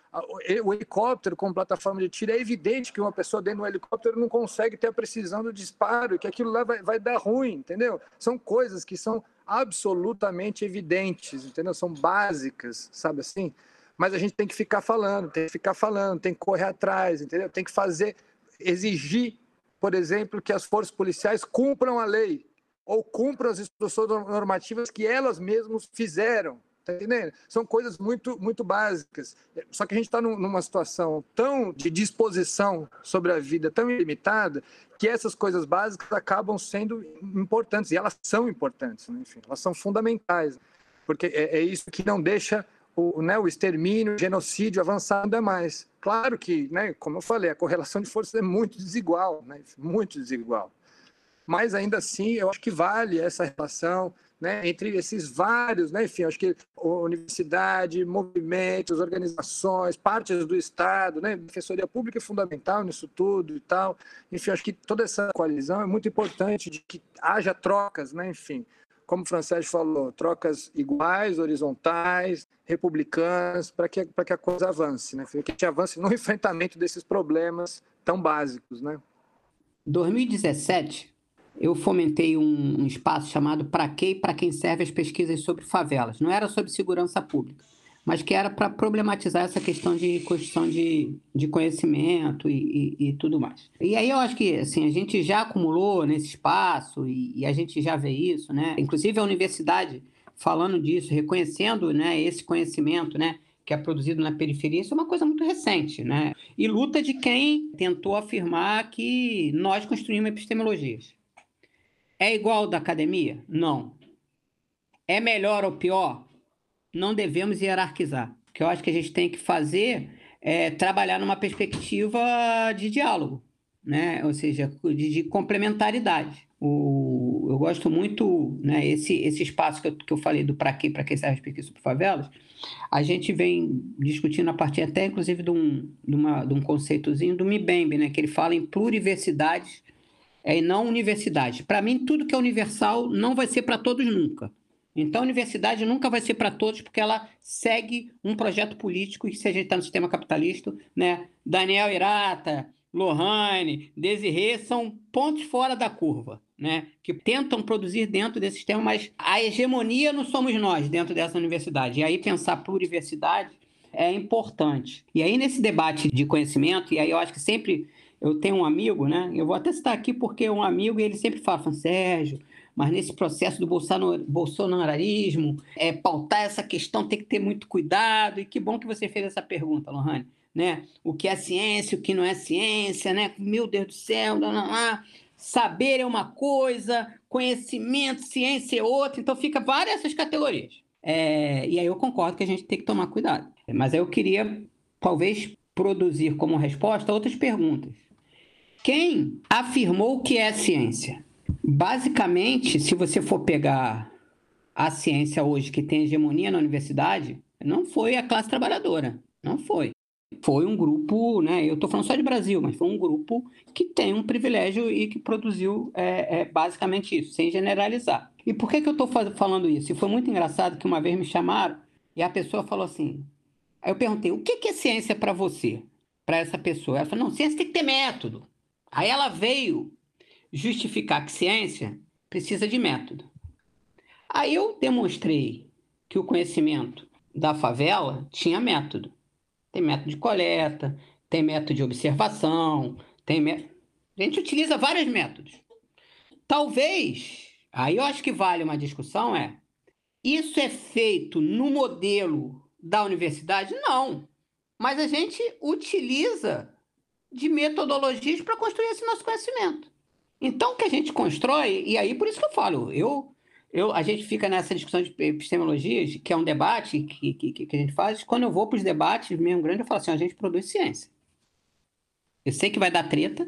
S2: é, o helicóptero como plataforma de tiro, é evidente que uma pessoa dentro do helicóptero não consegue ter a precisão do disparo, que aquilo lá vai, vai dar ruim, entendeu? São coisas que são absolutamente evidentes, entendeu? São básicas, sabe assim? Mas a gente tem que ficar falando, tem que ficar falando, tem que correr atrás, entendeu? Tem que fazer, exigir por exemplo, que as forças policiais cumpram a lei ou cumpram as instruções normativas que elas mesmas fizeram. Tá entendendo? São coisas muito, muito básicas. Só que a gente está numa situação tão de disposição sobre a vida, tão ilimitada, que essas coisas básicas acabam sendo importantes. E elas são importantes, né? enfim, elas são fundamentais. Porque é, é isso que não deixa o, né, o extermínio, o genocídio avançar ainda mais. Claro que, né, como eu falei, a correlação de forças é muito desigual, né, muito desigual. Mas ainda assim, eu acho que vale essa relação né, entre esses vários, né, enfim, acho que universidade, movimentos, organizações, partes do Estado, né, defensoria pública é fundamental nisso tudo e tal. Enfim, acho que toda essa coalizão é muito importante de que haja trocas, né, enfim, como o Francês falou, trocas iguais, horizontais, republicanas, para que, que a coisa avance, né? que a gente avance no enfrentamento desses problemas tão básicos. Né?
S3: 2017, eu fomentei um, um espaço chamado Para quê e para quem serve as pesquisas sobre favelas. Não era sobre segurança pública mas que era para problematizar essa questão de construção de, de conhecimento e, e, e, tudo mais. E aí eu acho que assim, a gente já acumulou nesse espaço e, e, a gente já vê isso, né? Inclusive a universidade falando disso, reconhecendo né, esse conhecimento, né? Que é produzido na periferia, isso é uma coisa muito recente, né? E luta de quem tentou afirmar que nós construímos epistemologias. É igual da academia? Não. É melhor ou pior? Não devemos hierarquizar. O que eu acho que a gente tem que fazer é trabalhar numa perspectiva de diálogo, né? ou seja, de, de complementaridade. O, eu gosto muito, né, esse, esse espaço que eu, que eu falei do para quê, para que serve as sobre favelas, a gente vem discutindo a partir até, inclusive, de um, de uma, de um conceitozinho do Mibembe, né, que ele fala em pluriversidades é, e não universidade. Para mim, tudo que é universal não vai ser para todos nunca. Então, a universidade nunca vai ser para todos, porque ela segue um projeto político, e se a gente está no sistema capitalista, né? Daniel Irata, Lohane, Desirê são pontos fora da curva, né? Que tentam produzir dentro desse sistema, mas a hegemonia não somos nós dentro dessa universidade. E aí pensar pluriversidade é importante. E aí, nesse debate de conhecimento, e aí eu acho que sempre eu tenho um amigo, né? Eu vou até citar aqui porque um amigo ele sempre fala, Sérgio, mas nesse processo do bolsonarismo, é, pautar essa questão tem que ter muito cuidado. E que bom que você fez essa pergunta, Lohane. Né? O que é ciência, o que não é ciência, né? Meu Deus do céu, não, não, não. saber é uma coisa, conhecimento, ciência é outra, então fica várias essas categorias. É, e aí eu concordo que a gente tem que tomar cuidado. Mas aí eu queria, talvez, produzir como resposta outras perguntas. Quem afirmou que é ciência? Basicamente, se você for pegar a ciência hoje que tem hegemonia na universidade, não foi a classe trabalhadora, não foi. Foi um grupo, né? Eu estou falando só de Brasil, mas foi um grupo que tem um privilégio e que produziu é, é, basicamente isso, sem generalizar. E por que, que eu estou falando isso? E foi muito engraçado que uma vez me chamaram e a pessoa falou assim. Aí eu perguntei: o que, que é ciência para você? Para essa pessoa? Ela falou: não, ciência tem que ter método. Aí ela veio justificar que ciência precisa de método. Aí eu demonstrei que o conhecimento da favela tinha método. Tem método de coleta, tem método de observação, tem método... A gente utiliza vários métodos. Talvez, aí eu acho que vale uma discussão é, isso é feito no modelo da universidade? Não. Mas a gente utiliza de metodologias para construir esse nosso conhecimento. Então, o que a gente constrói, e aí por isso que eu falo, eu, eu, a gente fica nessa discussão de epistemologias, que é um debate que, que, que a gente faz. Quando eu vou para os debates mesmo grande, eu falo assim: a gente produz ciência. Eu sei que vai dar treta,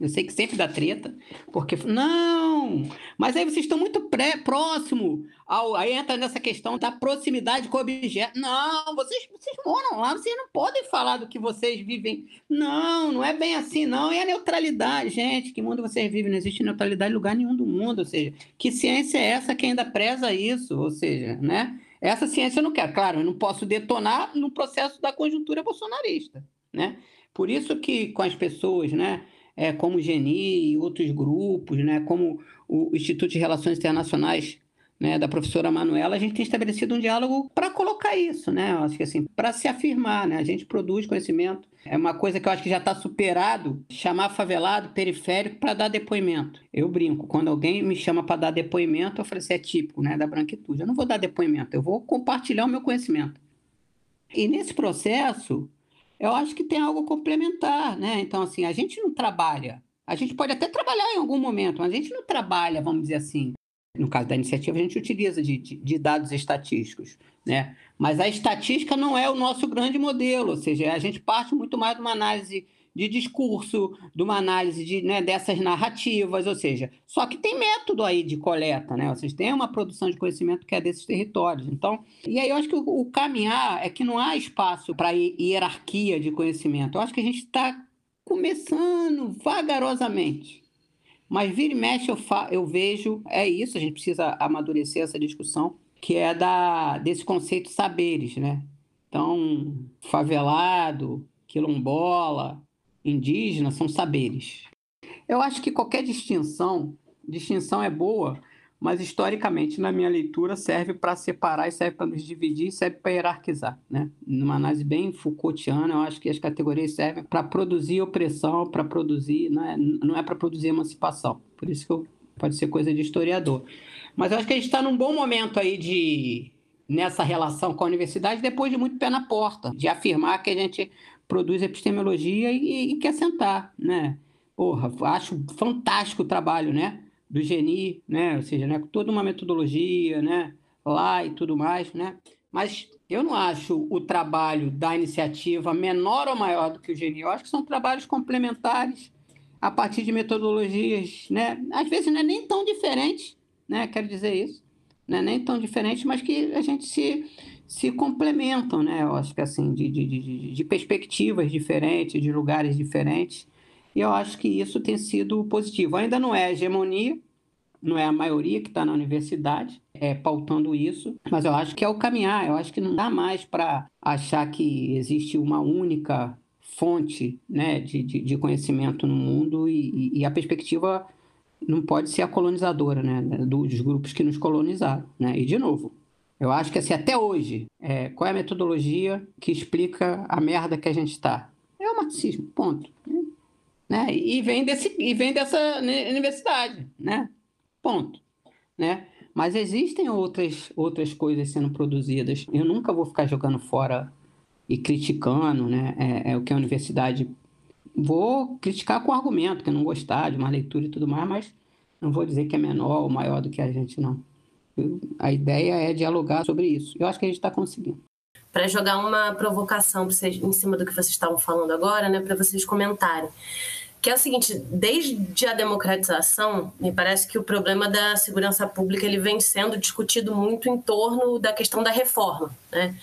S3: Eu sei que sempre dá treta, porque não, mas aí vocês estão muito pré, próximo ao, aí entra nessa questão da proximidade com o objeto. Não, vocês, vocês moram lá, vocês não podem falar do que vocês vivem. Não, não é bem assim, não. É a neutralidade, gente. Que mundo vocês vivem? Não existe neutralidade em lugar nenhum do mundo. Ou seja, que ciência é essa que ainda preza isso? Ou seja, né? Essa ciência eu não quero. Claro, eu não posso detonar no processo da conjuntura bolsonarista, né? Por isso que com as pessoas, né? É, como o GENI e outros grupos, né, como o Instituto de Relações Internacionais né, da professora Manuela, a gente tem estabelecido um diálogo para colocar isso, né? Eu acho que assim, para se afirmar, né? A gente produz conhecimento. É uma coisa que eu acho que já está superado, chamar favelado, periférico para dar depoimento. Eu brinco, quando alguém me chama para dar depoimento, eu falo assim, é típico, né, da branquitude. Eu não vou dar depoimento, eu vou compartilhar o meu conhecimento. E nesse processo, eu acho que tem algo complementar, né? Então, assim, a gente não trabalha. A gente pode até trabalhar em algum momento, mas a gente não trabalha, vamos dizer assim. No caso da iniciativa, a gente utiliza de, de, de dados estatísticos, né? Mas a estatística não é o nosso grande modelo, ou seja, a gente parte muito mais de uma análise de discurso, de uma análise de, né, dessas narrativas, ou seja, só que tem método aí de coleta, né? Vocês têm uma produção de conhecimento que é desses territórios. Então, e aí eu acho que o, o caminhar é que não há espaço para hierarquia de conhecimento. Eu acho que a gente está começando vagarosamente. Mas vira e mexe eu, fa eu vejo, é isso, a gente precisa amadurecer essa discussão, que é da, desse conceito saberes, né? Então, favelado, quilombola, indígena são saberes. Eu acho que qualquer distinção, distinção é boa, mas historicamente, na minha leitura, serve para separar, serve para nos dividir, serve para hierarquizar. Né? Numa análise bem Foucaultiana, eu acho que as categorias servem para produzir opressão, para produzir, não é, não é para produzir emancipação. Por isso que eu, pode ser coisa de historiador. Mas eu acho que a gente está num bom momento aí de nessa relação com a universidade, depois de muito pé na porta, de afirmar que a gente produz epistemologia e, e quer sentar, né? Porra, acho fantástico o trabalho, né? Do Geni, né? Ou seja, né? toda uma metodologia, né? Lá e tudo mais, né? Mas eu não acho o trabalho da iniciativa menor ou maior do que o Geni. Eu acho que são trabalhos complementares a partir de metodologias, né? Às vezes não é nem tão diferente, né? Quero dizer isso, não é nem tão diferente, mas que a gente se se complementam, né? Eu acho que assim, de, de, de, de, perspectivas diferentes, de lugares diferentes. E eu acho que isso tem sido positivo. Ainda não é a hegemonia, não é a maioria que está na universidade é, pautando isso, mas eu acho que é o caminhar. Eu acho que não dá mais para achar que existe uma única fonte né, de, de, de conhecimento no mundo e, e, a perspectiva não pode ser a colonizadora né, dos grupos que nos colonizaram. Né? E, de novo, eu acho que assim, até hoje, é, qual é a metodologia que explica a merda que a gente está? É o marxismo, ponto. Né? E, vem desse, e vem dessa universidade, né? Ponto. Né? Mas existem outras, outras coisas sendo produzidas. Eu nunca vou ficar jogando fora e criticando né? é, é o que a universidade. Vou criticar com argumento, que eu não gostar de uma leitura e tudo mais, mas não vou dizer que é menor ou maior do que a gente, não. A ideia é dialogar sobre isso. Eu acho que a gente está conseguindo.
S4: Para jogar uma provocação vocês, em cima do que vocês estavam falando agora, né, para vocês comentarem. Que é o seguinte, desde a democratização, me parece que o problema da segurança pública ele vem sendo discutido muito em torno da questão da reforma, né?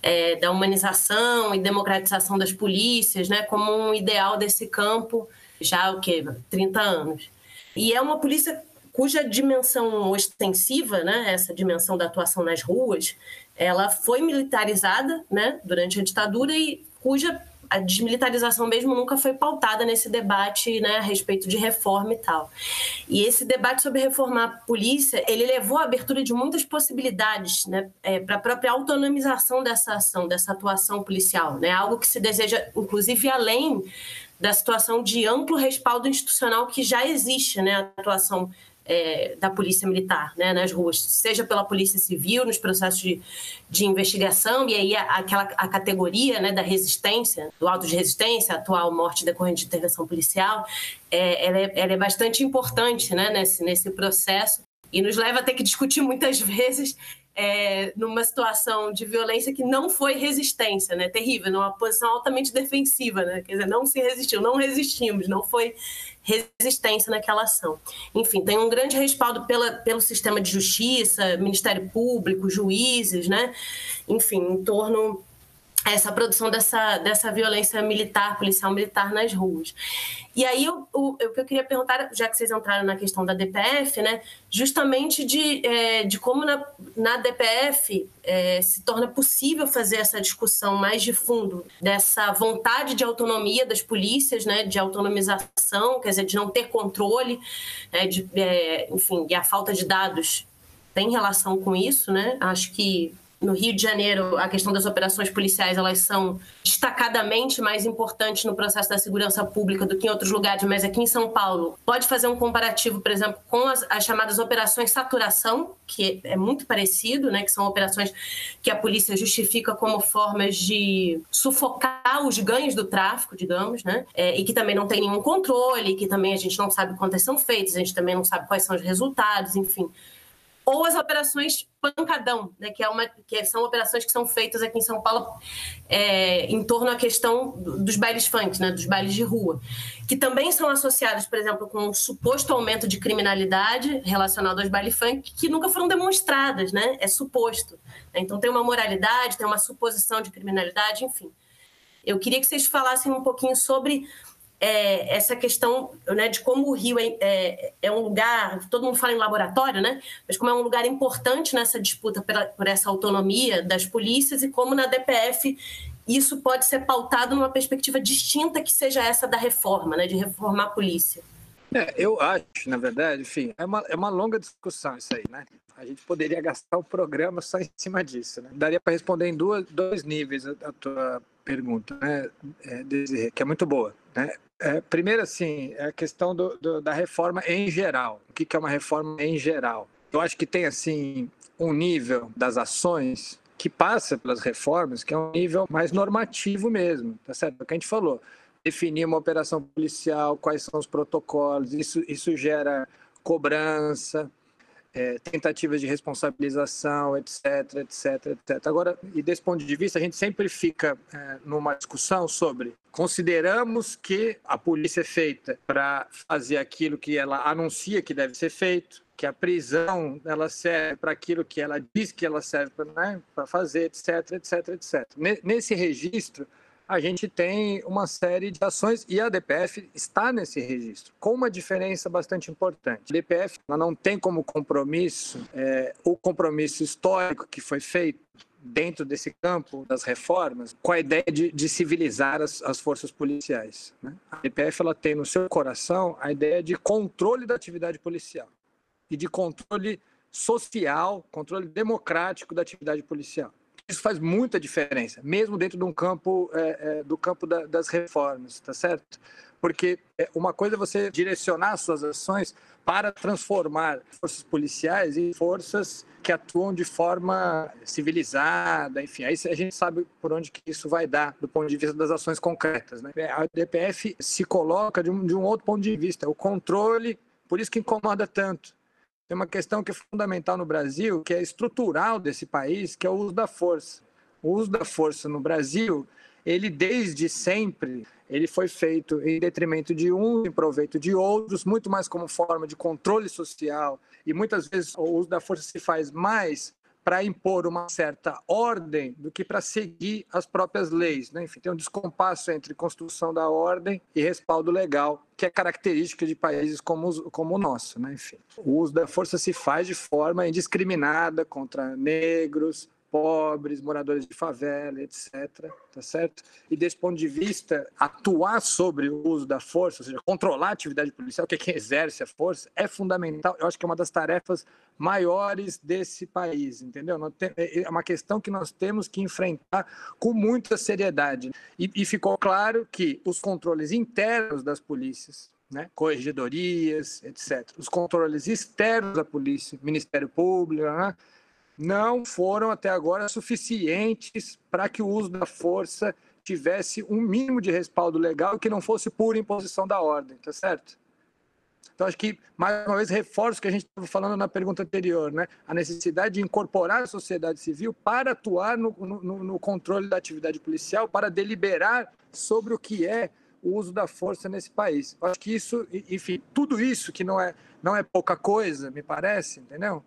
S4: É, da humanização e democratização das polícias, né? como um ideal desse campo já o quê? 30 anos. E é uma polícia cuja dimensão ostensiva, né, essa dimensão da atuação nas ruas, ela foi militarizada né, durante a ditadura e cuja a desmilitarização mesmo nunca foi pautada nesse debate né, a respeito de reforma e tal. E esse debate sobre reformar a polícia, ele levou à abertura de muitas possibilidades né, é, para a própria autonomização dessa ação, dessa atuação policial, né, algo que se deseja, inclusive, além da situação de amplo respaldo institucional que já existe, né, a atuação é, da polícia militar né, nas ruas, seja pela polícia civil, nos processos de, de investigação, e aí aquela a categoria né, da resistência, do auto de resistência, atual morte decorrente de intervenção policial, é, ela, é, ela é bastante importante né, nesse, nesse processo e nos leva a ter que discutir muitas vezes é, numa situação de violência que não foi resistência, né? Terrível, numa posição altamente defensiva, né? Quer dizer, não se resistiu, não resistimos, não foi resistência naquela ação. Enfim, tem um grande respaldo pela, pelo sistema de justiça, Ministério Público, juízes, né? Enfim, em torno essa produção dessa, dessa violência militar, policial militar nas ruas. E aí, o, o, o, que eu queria perguntar, já que vocês entraram na questão da DPF, né, justamente de, é, de como na, na DPF é, se torna possível fazer essa discussão mais de fundo dessa vontade de autonomia das polícias, né, de autonomização, quer dizer, de não ter controle, né, de, é, enfim, e a falta de dados tem relação com isso, né? Acho que no Rio de Janeiro, a questão das operações policiais elas são destacadamente mais importantes no processo da segurança pública do que em outros lugares, mas aqui em São Paulo pode fazer um comparativo, por exemplo, com as, as chamadas operações saturação, que é muito parecido, né, que são operações que a polícia justifica como formas de sufocar os ganhos do tráfico, digamos, né, é, e que também não tem nenhum controle, que também a gente não sabe quantas são feitas, a gente também não sabe quais são os resultados, enfim ou as operações pancadão, né, que, é uma, que são operações que são feitas aqui em São Paulo é, em torno à questão dos bailes funk, né, dos bailes de rua, que também são associados, por exemplo, com um suposto aumento de criminalidade relacionado aos bailes funk, que nunca foram demonstradas, né, é suposto. Né, então tem uma moralidade, tem uma suposição de criminalidade, enfim. Eu queria que vocês falassem um pouquinho sobre é, essa questão né, de como o Rio é, é, é, um lugar, todo mundo fala em laboratório, né? Mas como é um lugar importante nessa disputa pela, por essa autonomia das polícias e como na DPF isso pode ser pautado numa perspectiva distinta que seja essa da reforma, né? De reformar a polícia.
S2: É, eu acho, na verdade, enfim, é uma, é uma longa discussão isso aí, né? A gente poderia gastar o programa só em cima disso, né? Daria para responder em duas, dois níveis a, a tua pergunta, né, é, que é muito boa, né? É, primeiro, assim, a questão do, do, da reforma em geral. O que, que é uma reforma em geral? Eu acho que tem, assim, um nível das ações que passa pelas reformas, que é um nível mais normativo mesmo, tá certo? É o que a gente falou. Definir uma operação policial, quais são os protocolos, isso, isso gera cobrança, é, tentativas de responsabilização, etc, etc, etc. Agora, e desse ponto de vista, a gente sempre fica é, numa discussão sobre consideramos que a polícia é feita para fazer aquilo que ela anuncia que deve ser feito, que a prisão ela serve para aquilo que ela diz que ela serve para né, fazer, etc, etc, etc. Nesse registro, a gente tem uma série de ações e a DPF está nesse registro, com uma diferença bastante importante. A DPF não tem como compromisso é, o compromisso histórico que foi feito dentro desse campo das reformas, com a ideia de, de civilizar as, as, forças policiais. Né? A DPF ela tem no seu coração a ideia de controle da atividade policial e de controle social, controle democrático da atividade policial isso faz muita diferença, mesmo dentro de um campo é, é, do campo da, das reformas, tá certo? Porque é, uma coisa é você direcionar suas ações para transformar forças policiais em forças que atuam de forma civilizada, enfim, aí a gente sabe por onde que isso vai dar do ponto de vista das ações concretas, né? A DPF se coloca de um, de um outro ponto de vista, o controle, por isso que incomoda tanto, tem uma questão que é fundamental no Brasil, que é estrutural desse país, que é o uso da força. O uso da força no Brasil, ele desde sempre, ele foi feito em detrimento de um, em proveito de outros, muito mais como forma de controle social, e muitas vezes o uso da força se faz mais para impor uma certa ordem do que para seguir as próprias leis. Né? Enfim, tem um descompasso entre construção da ordem e respaldo legal, que é característica de países como, como o nosso. Né? Enfim, o uso da força se faz de forma indiscriminada contra negros, pobres, moradores de favela, etc. Tá certo? E desse ponto de vista, atuar sobre o uso da força, ou seja, controlar a atividade policial, que é quem exerce a força, é fundamental. Eu acho que é uma das tarefas maiores desse país, entendeu? É, é uma questão que nós temos que enfrentar com muita seriedade. E, ficou claro que os controles internos das polícias, né, corregedorias, etc., os controles externos da polícia, Ministério Público, né, não foram até agora suficientes para que o uso da força tivesse um mínimo de respaldo legal que não fosse pura imposição da ordem, tá certo? Então, acho que, mais uma vez, reforço o que a gente estava falando na pergunta anterior, né? a necessidade de incorporar a sociedade civil para atuar no, no, no controle da atividade policial, para deliberar sobre o que é o uso da força nesse país. Acho que isso, enfim, tudo isso que não é, não é pouca coisa, me parece, entendeu?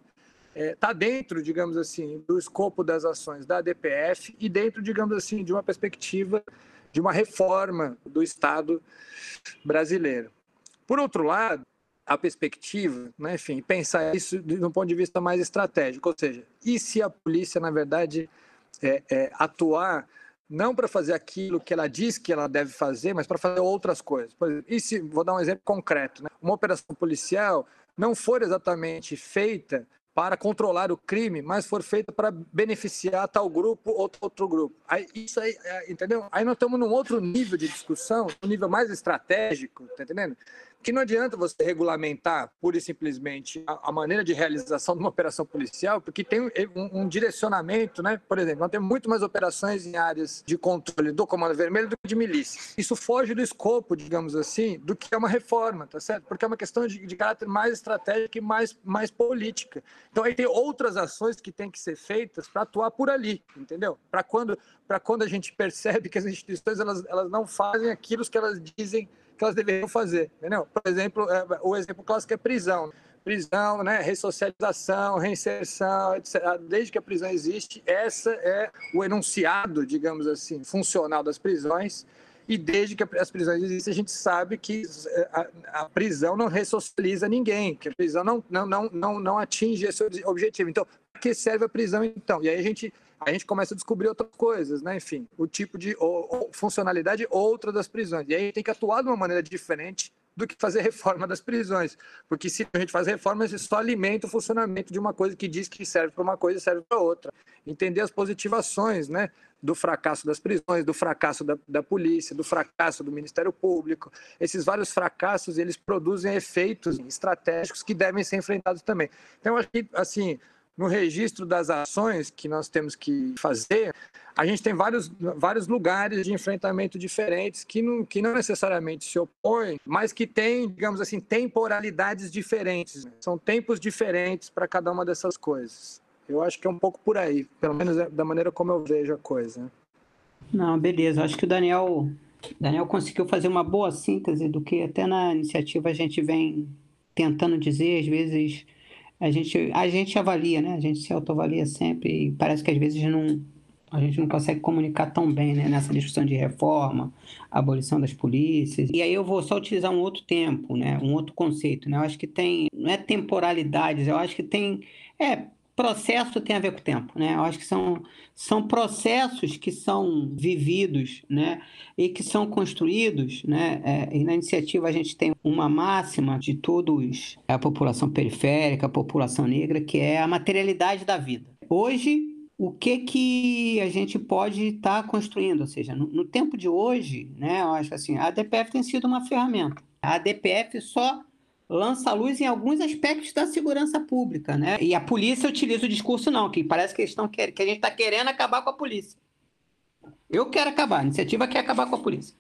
S2: Está é, tá dentro, digamos assim, do escopo das ações da DPF e dentro, digamos assim, de uma perspectiva de uma reforma do Estado brasileiro. Por outro lado, a perspectiva, né, enfim, pensar isso de um ponto de vista mais estratégico, ou seja, e se a polícia, na verdade, é, é, atuar não para fazer aquilo que ela diz que ela deve fazer, mas para fazer outras coisas. Por exemplo, e se, vou dar um exemplo concreto, né? uma operação policial não for exatamente feita para controlar o crime, mas for feita para beneficiar tal grupo ou outro grupo. Aí, isso aí, é, entendeu? Aí nós estamos num outro nível de discussão, um nível mais estratégico, tá entendendo? Que não adianta você regulamentar pura e simplesmente a, a, maneira de realização de uma operação policial, porque tem um, um, direcionamento, né? Por exemplo, nós temos muito mais operações em áreas de controle do Comando Vermelho do que de milícia. Isso foge do escopo, digamos assim, do que é uma reforma, tá certo? Porque é uma questão de, de caráter mais estratégico e mais, mais política. Então aí tem outras ações que têm que ser feitas para atuar por ali, entendeu? Para quando, quando a gente percebe que as instituições elas, elas não fazem aquilo que elas dizem que elas deveriam fazer, entendeu? Por exemplo, é, o exemplo clássico é prisão. Prisão, né, ressocialização, reinserção, etc. Desde que a prisão existe, essa é o enunciado, digamos assim, funcional das prisões. E desde que as prisões existem, a gente sabe que é, a, a prisão não ressocializa ninguém, que a prisão não, não, não, não, não atinge esse objetivo. Então, que serve a prisão, então? E aí a gente a gente começa a descobrir outras coisas, né? Enfim, o tipo de ou, ou, funcionalidade outra das prisões. E aí a gente tem que atuar de uma maneira diferente do que fazer reforma das prisões. Porque se a gente faz reforma, isso só alimenta o funcionamento de uma coisa que diz que serve para uma coisa e serve para outra. Entender as positivações, né? Do fracasso das prisões, do fracasso da, da polícia, do fracasso do Ministério Público. Esses vários fracassos, eles produzem efeitos estratégicos que devem ser enfrentados também. Então, acho que, assim, no registro das ações que nós temos que fazer, a gente tem vários, vários lugares de enfrentamento diferentes que não, que não necessariamente se opõem, mas que têm, digamos assim, temporalidades diferentes. Né? São tempos diferentes para cada uma dessas coisas. Eu acho que é um pouco por aí, pelo menos é da maneira como eu vejo a coisa.
S3: Não, beleza. Acho que o Daniel, Daniel conseguiu fazer uma boa síntese do que até na iniciativa a gente vem tentando dizer, às vezes a gente, a gente avalia, né? A gente se autoavalia sempre e parece que às vezes não, a gente não consegue comunicar tão bem né? nessa discussão de reforma, abolição das polícias. E aí eu vou só utilizar um outro tempo, né? um outro conceito. Né? Eu acho que tem, não é temporalidades, eu acho que tem, é, processo tem a ver com o tempo, né? Eu acho que são, são processos que são vividos, né? E que são construídos, né? É, e na iniciativa a gente tem uma máxima de todos, a população periférica, a população negra, que é a materialidade da vida. Hoje, o que que a gente pode estar tá construindo? Ou seja, no, no tempo de hoje, né? Eu acho assim, a DPF tem sido uma ferramenta. A DPF só lança luz em alguns aspectos da segurança pública, né? E a polícia utiliza o discurso não, que parece que, que a gente está querendo acabar com a polícia. Eu quero acabar, a iniciativa quer acabar com a polícia.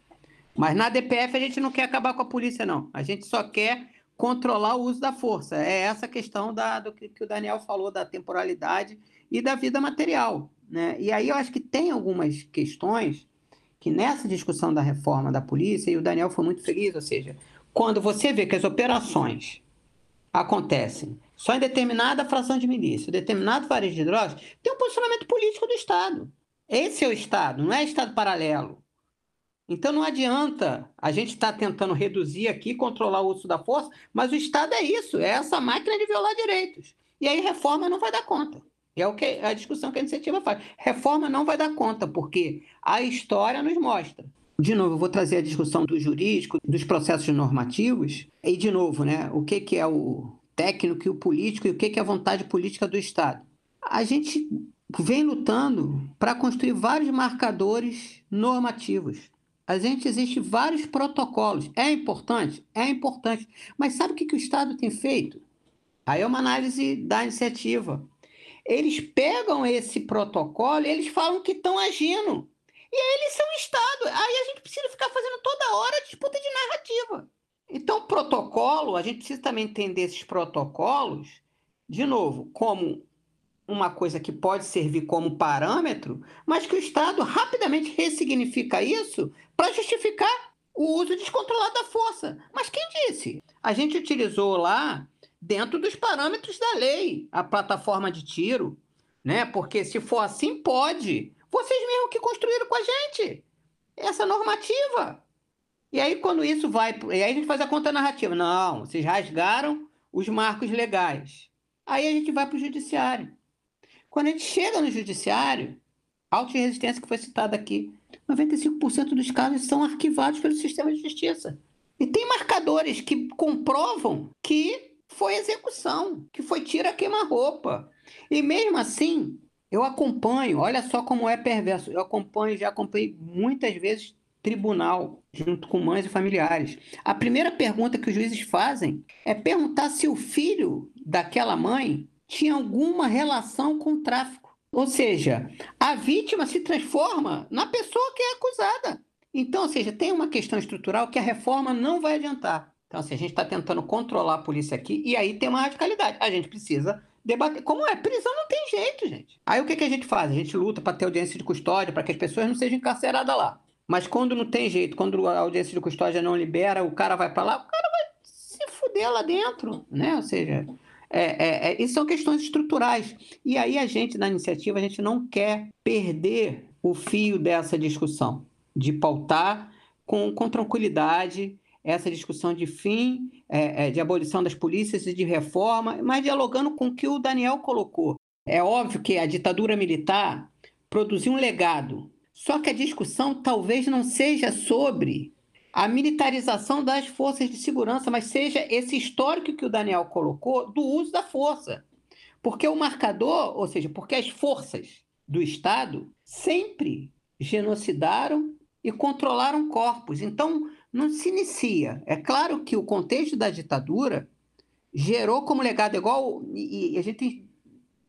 S3: Mas na DPF a gente não quer acabar com a polícia, não. A gente só quer controlar o uso da força. É essa questão da, do que, que o Daniel falou, da temporalidade e da vida material. Né? E aí eu acho que tem algumas questões que nessa discussão da reforma da polícia, e o Daniel foi muito feliz, ou seja, quando você vê que as operações acontecem só em determinada fração de milícia, determinado varejo de drogas, tem um posicionamento político do Estado. Esse é o Estado, não é Estado paralelo. Então não adianta a gente estar tá tentando reduzir aqui, controlar o uso da força, mas o Estado é isso, é essa máquina de violar direitos. E aí reforma não vai dar conta. É o que a discussão que a iniciativa faz. Reforma não vai dar conta, porque a história nos mostra de novo, eu vou trazer a discussão do jurídico, dos processos normativos, e, de novo, né, o que, que é o técnico e o político e o que, que é a vontade política do Estado. A gente vem lutando para construir vários marcadores normativos. A gente existe vários protocolos. É importante? É importante. Mas sabe o que, que o Estado tem feito? Aí é uma análise da iniciativa. Eles pegam esse protocolo e eles falam que estão agindo. E aí eles são Estado. Aí a gente precisa ficar fazendo toda hora disputa de narrativa. Então, protocolo, a gente precisa também entender esses protocolos, de novo, como uma coisa que pode servir como parâmetro, mas que o Estado rapidamente ressignifica isso para justificar o uso descontrolado da força. Mas quem disse? A gente utilizou lá dentro dos parâmetros da lei a plataforma de tiro, né? Porque se for assim, pode. Vocês mesmos que construíram com a gente essa normativa. E aí, quando isso vai. E aí a gente faz a conta narrativa. Não, vocês rasgaram os marcos legais. Aí a gente vai para o judiciário. Quando a gente chega no judiciário, auto resistência que foi citada aqui, 95% dos casos são arquivados pelo sistema de justiça. E tem marcadores que comprovam que foi execução, que foi tira queima-roupa. E mesmo assim, eu acompanho, olha só como é perverso. Eu acompanho, já acompanhei muitas vezes tribunal, junto com mães e familiares. A primeira pergunta que os juízes fazem é perguntar se o filho daquela mãe tinha alguma relação com o tráfico. Ou seja, a vítima se transforma na pessoa que é acusada. Então, ou seja, tem uma questão estrutural que a reforma não vai adiantar. Então, assim, a gente está tentando controlar a polícia aqui e aí tem uma radicalidade. A gente precisa debater. Como é? Prisão não tem jeito, gente. Aí o que, que a gente faz? A gente luta para ter audiência de custódia, para que as pessoas não sejam encarceradas lá. Mas quando não tem jeito, quando a audiência de custódia não libera, o cara vai para lá, o cara vai se fuder lá dentro, né? Ou seja, é, é, é, isso são questões estruturais. E aí a gente, na iniciativa, a gente não quer perder o fio dessa discussão, de pautar com, com tranquilidade essa discussão de fim, é, é, de abolição das polícias e de reforma, mas dialogando com o que o Daniel colocou. É óbvio que a ditadura militar produziu um legado só que a discussão talvez não seja sobre a militarização das forças de segurança, mas seja esse histórico que o Daniel colocou do uso da força. Porque o marcador, ou seja, porque as forças do Estado sempre genocidaram e controlaram corpos. Então, não se inicia. É claro que o contexto da ditadura gerou como legado igual e, a gente tem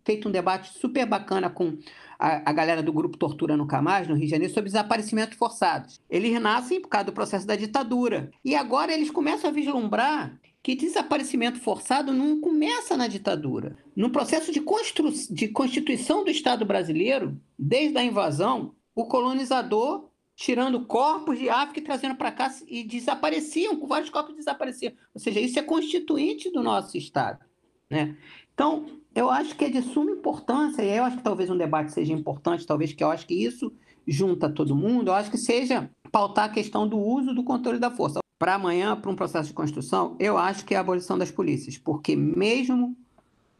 S3: feito um debate super bacana com a, a galera do grupo Tortura Nunca Mais, no Rio de Janeiro, sobre desaparecimentos forçados. Eles nascem por causa do processo da ditadura. E agora eles começam a vislumbrar que desaparecimento forçado não começa na ditadura. No processo de, constru... de constituição do Estado brasileiro, desde a invasão, o colonizador tirando corpos de África e trazendo para cá e desapareciam, vários corpos desapareciam. Ou seja, isso é constituinte do nosso Estado. Né? Então, eu acho que é de suma importância, e eu acho que talvez um debate seja importante, talvez que eu acho que isso junta todo mundo, eu acho que seja pautar a questão do uso do controle da força. Para amanhã, para um processo de construção, eu acho que é a abolição das polícias, porque mesmo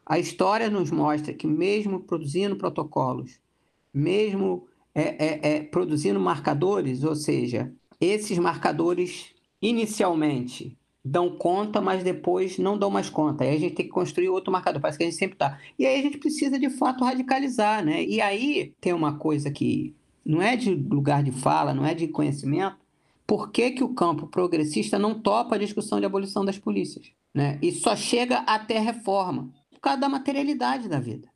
S3: a história nos mostra que mesmo produzindo protocolos, mesmo é, é, é, produzindo marcadores, ou seja, esses marcadores inicialmente dão conta, mas depois não dão mais conta. Aí a gente tem que construir outro marcador, parece que a gente sempre está. E aí a gente precisa de fato radicalizar, né? E aí tem uma coisa que não é de lugar de fala, não é de conhecimento. Por que, que o campo progressista não topa a discussão de abolição das polícias? Né? E só chega até reforma, por causa da materialidade da vida.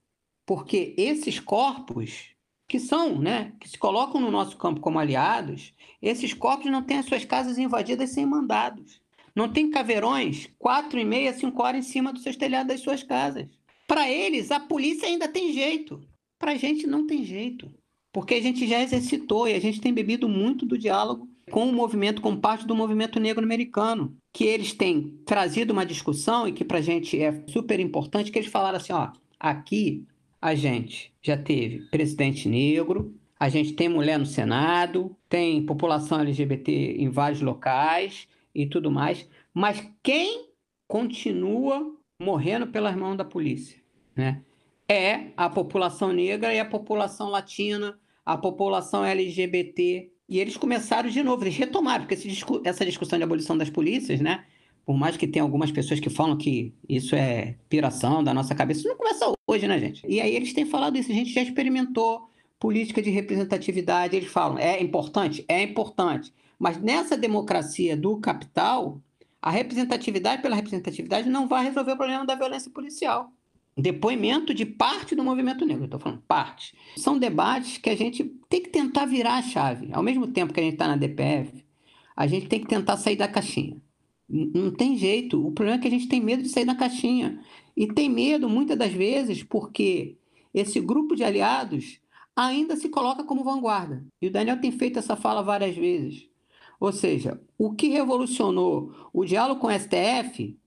S3: Porque esses corpos que são, né, que se colocam no nosso campo como aliados, esses corpos não têm as suas casas invadidas sem mandados. Não tem caveirões quatro e meia, cinco horas em cima dos seus telhados das suas casas. Para eles, a polícia ainda tem jeito. Para a gente não tem jeito. Porque a gente já exercitou e a gente tem bebido muito do diálogo com o movimento, com parte do movimento negro americano, que eles têm trazido uma discussão e que para a gente é super importante, que eles falaram assim, ó, aqui a gente já teve presidente negro, a gente tem mulher no Senado, tem população LGBT em vários locais, e tudo mais. Mas quem continua morrendo pelas mãos da polícia, né? É a população negra e a população latina, a população LGBT. E eles começaram de novo, eles retomaram, porque essa discussão de abolição das polícias, né? Por mais que tenha algumas pessoas que falam que isso é piração da nossa cabeça, isso não começa hoje, né, gente? E aí eles têm falado isso, a gente já experimentou política de representatividade, eles falam, é importante? É importante. Mas nessa democracia do capital, a representatividade pela representatividade não vai resolver o problema da violência policial. Depoimento de parte do movimento negro, estou falando parte. São debates que a gente tem que tentar virar a chave. Ao mesmo tempo que a gente está na DPF, a gente tem que tentar sair da caixinha. Não tem jeito. O problema é que a gente tem medo de sair da caixinha. E tem medo, muitas das vezes, porque esse grupo de aliados ainda se coloca como vanguarda. E o Daniel tem feito essa fala várias vezes. Ou seja, o que revolucionou o diálogo com o STF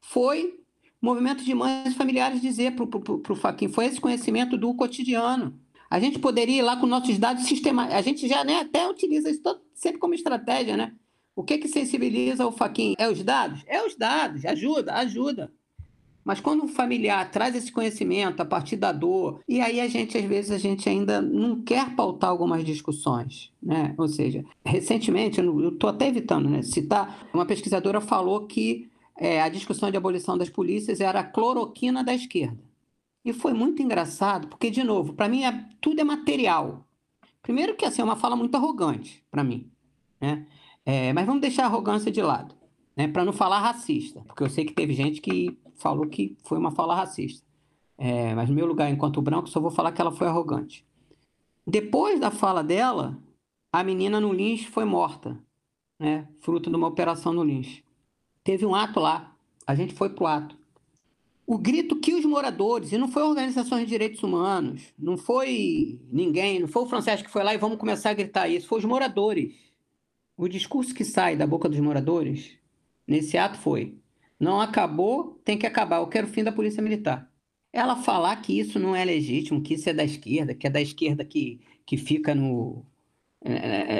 S3: foi movimento de mães familiares dizer para o Faquin, foi esse conhecimento do cotidiano. A gente poderia ir lá com nossos dados sistemáticos. A gente já né, até utiliza isso todo, sempre como estratégia, né? O que que sensibiliza o Faquin? É os dados? É os dados, ajuda, ajuda. Mas quando um familiar traz esse conhecimento a partir da dor, e aí a gente, às vezes, a gente ainda não quer pautar algumas discussões, né? Ou seja, recentemente, eu estou até evitando né, citar, uma pesquisadora falou que é, a discussão de abolição das polícias era a cloroquina da esquerda. E foi muito engraçado, porque, de novo, para mim é, tudo é material. Primeiro que assim, é uma fala muito arrogante para mim. Né? É, mas vamos deixar a arrogância de lado, né? para não falar racista, porque eu sei que teve gente que falou que foi uma fala racista. É, mas no meu lugar, enquanto branco, só vou falar que ela foi arrogante. Depois da fala dela, a menina no Lins foi morta, né? fruto de uma operação no Lins. Teve um ato lá, a gente foi para o ato o grito que os moradores, e não foi organizações de direitos humanos, não foi ninguém, não foi o Francesco que foi lá e vamos começar a gritar isso, foi os moradores. O discurso que sai da boca dos moradores nesse ato foi: não acabou, tem que acabar, eu quero o fim da polícia militar. Ela falar que isso não é legítimo, que isso é da esquerda, que é da esquerda que, que fica no, é,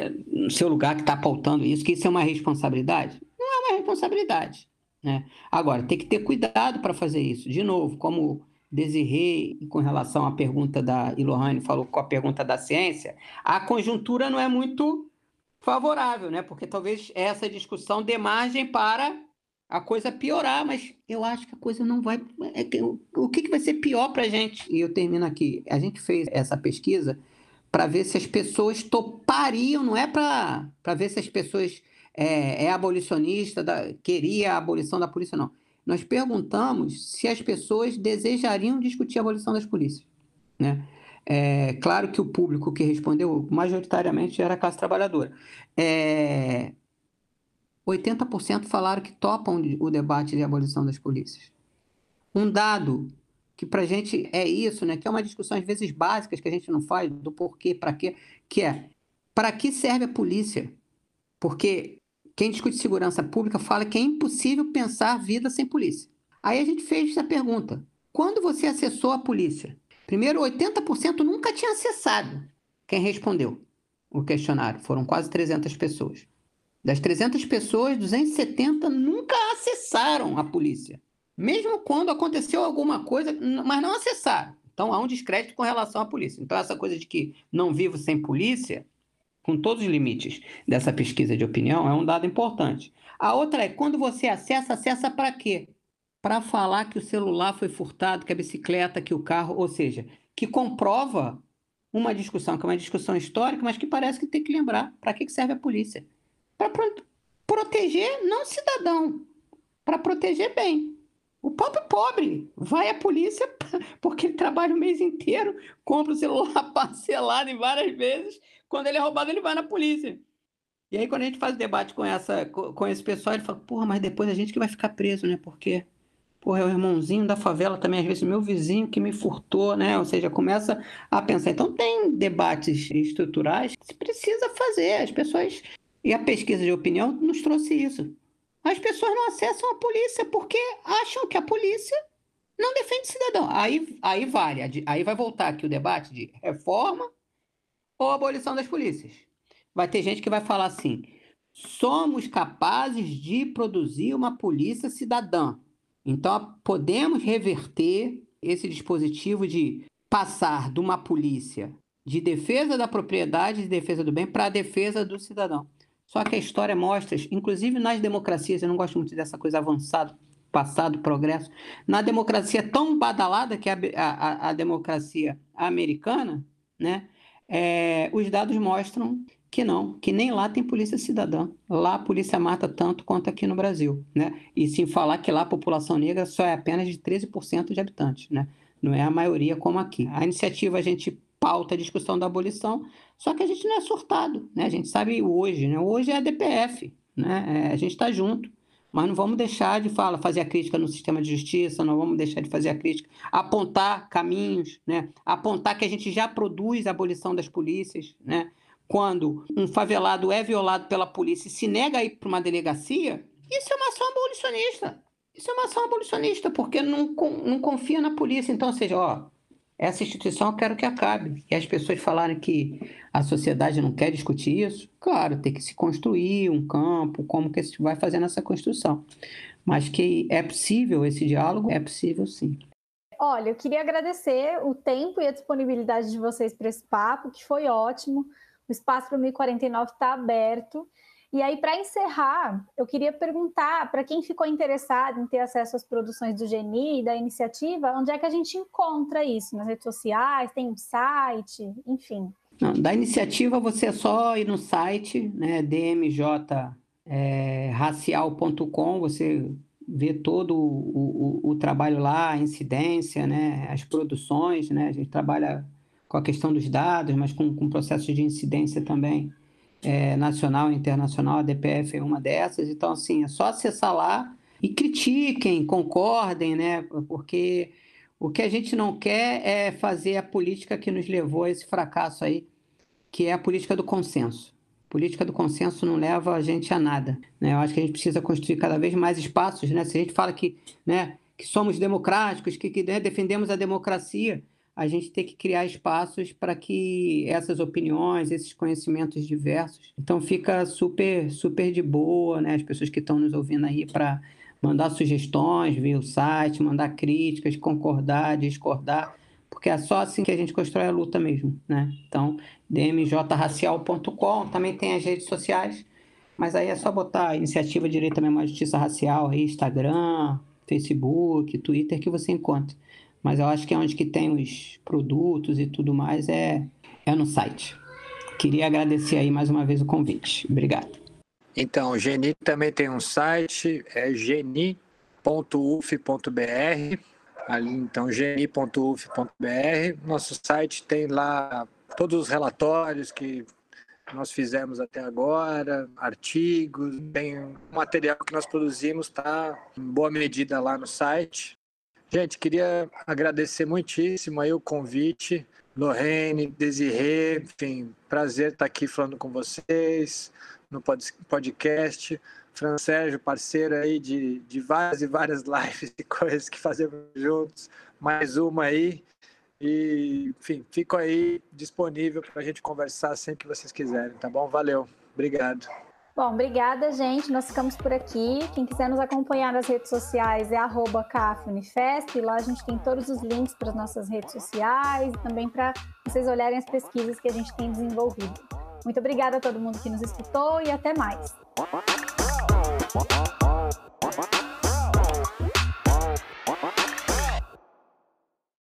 S3: é no seu lugar, que está pautando isso, que isso é uma responsabilidade, não é uma responsabilidade. Né? Agora, tem que ter cuidado para fazer isso. De novo, como Desirê, com relação à pergunta da Ilohane, falou com a pergunta da ciência, a conjuntura não é muito favorável, né? porque talvez essa discussão dê margem para a coisa piorar, mas eu acho que a coisa não vai. É o que, vai ser pior para a gente? E eu termino aqui. A gente fez essa pesquisa para ver se as pessoas topariam, não é para ver se as pessoas é, é abolicionista, da, queria a abolição da polícia, não. Nós perguntamos se as pessoas desejariam discutir a abolição das polícias. Né? É, claro que o público que respondeu majoritariamente era a classe trabalhadora. É, 80% falaram que topam o debate de abolição das polícias. Um dado que para a gente é isso, né? que é uma discussão às vezes básicas que a gente não faz, do porquê, para quê, que é para que serve a polícia? Porque quem discute segurança pública fala que é impossível pensar vida sem polícia. Aí a gente fez essa pergunta: quando você acessou a polícia? Primeiro, 80% nunca tinha acessado. Quem respondeu o questionário? Foram quase 300 pessoas. Das 300 pessoas, 270 nunca acessaram a polícia. Mesmo quando aconteceu alguma coisa, mas não acessaram. Então há um descrédito com relação à polícia. Então, essa coisa de que não vivo sem polícia com todos os limites dessa pesquisa de opinião, é um dado importante. A outra é quando você acessa, acessa para quê? Para falar que o celular foi furtado, que a bicicleta, que o carro, ou seja, que comprova uma discussão, que é uma discussão histórica, mas que parece que tem que lembrar para que serve a polícia. Para proteger não cidadão, para proteger bem. O pobre pobre vai à polícia porque ele trabalha o mês inteiro, compra o celular parcelado em várias vezes quando ele é roubado, ele vai na polícia. E aí, quando a gente faz debate com, essa, com esse pessoal, ele fala, porra, mas depois a gente que vai ficar preso, né? Porque, porra, é o irmãozinho da favela também, às vezes, meu vizinho que me furtou, né? Ou seja, começa a pensar. Então, tem debates estruturais que se precisa fazer. As pessoas. E a pesquisa de opinião nos trouxe isso. As pessoas não acessam a polícia porque acham que a polícia não defende cidadão. Aí, aí vale. Aí vai voltar aqui o debate de reforma ou abolição das polícias. Vai ter gente que vai falar assim: somos capazes de produzir uma polícia cidadã. Então, podemos reverter esse dispositivo de passar de uma polícia de defesa da propriedade e defesa do bem para a defesa do cidadão. Só que a história mostra, inclusive nas democracias, eu não gosto muito dessa coisa avançada, passado, progresso, na democracia tão badalada que é a, a, a democracia americana, né? é, os dados mostram que não, que nem lá tem polícia cidadã. Lá a polícia mata tanto quanto aqui no Brasil, né? E sem falar que lá a população negra só é apenas de 13% de habitantes, né? Não é a maioria como aqui. A iniciativa a gente pauta a discussão da abolição, só que a gente não é surtado, né? A gente sabe hoje, né? Hoje é a DPF, né? É, a gente está junto mas não vamos deixar de falar, fazer a crítica no sistema de justiça, não vamos deixar de fazer a crítica, apontar caminhos, né? apontar que a gente já produz a abolição das polícias, né? Quando um favelado é violado pela polícia e se nega a ir para uma delegacia, isso é uma ação abolicionista. Isso é uma ação abolicionista, porque não, não confia na polícia. Então, ou seja, ó, essa instituição eu quero que acabe. E as pessoas falarem que a sociedade não quer discutir isso, claro, tem que se construir um campo, como que se vai fazer nessa construção. Mas que é possível esse diálogo, é possível sim.
S1: Olha, eu queria agradecer o tempo e a disponibilidade de vocês para esse papo, que foi ótimo. O espaço para o 1049 está aberto. E aí, para encerrar, eu queria perguntar para quem ficou interessado em ter acesso às produções do Geni e da iniciativa, onde é que a gente encontra isso? Nas redes sociais? Tem um site? Enfim.
S3: Não, da iniciativa, você é só ir no site, né, dmjracial.com, é, você vê todo o, o, o, trabalho lá, a incidência, né, as produções, né, a gente trabalha com a questão dos dados, mas com, com processos de incidência também é, nacional e internacional, a DPF é uma dessas. Então, assim, é só acessar lá e critiquem, concordem, né? Porque o que a gente não quer é fazer a política que nos levou a esse fracasso aí, que é a política do consenso. A política do consenso não leva a gente a nada. Né? Eu acho que a gente precisa construir cada vez mais espaços. Né? Se a gente fala que, né, que somos democráticos, que, que né, defendemos a democracia, a gente tem que criar espaços para que essas opiniões, esses conhecimentos diversos. Então fica super, super de boa, né? As pessoas que estão nos ouvindo aí para mandar sugestões via o site, mandar críticas, concordar, discordar, porque é só assim que a gente constrói a luta mesmo, né? Então, dmjracial.com, também tem as redes sociais, mas aí é só botar Iniciativa Direito à Memória e Justiça Racial aí, Instagram, Facebook, Twitter, que você encontra mas eu acho que é onde que tem os produtos e tudo mais é, é no site. Queria agradecer aí mais uma vez o convite. Obrigado.
S2: Então, o Geni também tem um site, é geni.uf.br. Ali, então, geni.uf.br. Nosso site tem lá todos os relatórios que nós fizemos até agora, artigos, tem material que nós produzimos, está em boa medida lá no site. Gente, queria agradecer muitíssimo aí o convite. Lorraine, Desirê, enfim, prazer estar aqui falando com vocês no podcast. Fran Sérgio, parceiro aí de, de várias e várias lives e coisas que fazemos juntos. Mais uma aí. E, enfim, fico aí disponível para a gente conversar sempre que vocês quiserem, tá bom? Valeu. Obrigado.
S1: Bom, obrigada, gente. Nós ficamos por aqui. Quem quiser nos acompanhar nas redes sociais é CAFUNIFEST. Lá a gente tem todos os links para as nossas redes sociais também para vocês olharem as pesquisas que a gente tem desenvolvido. Muito obrigada a todo mundo que nos escutou e até mais.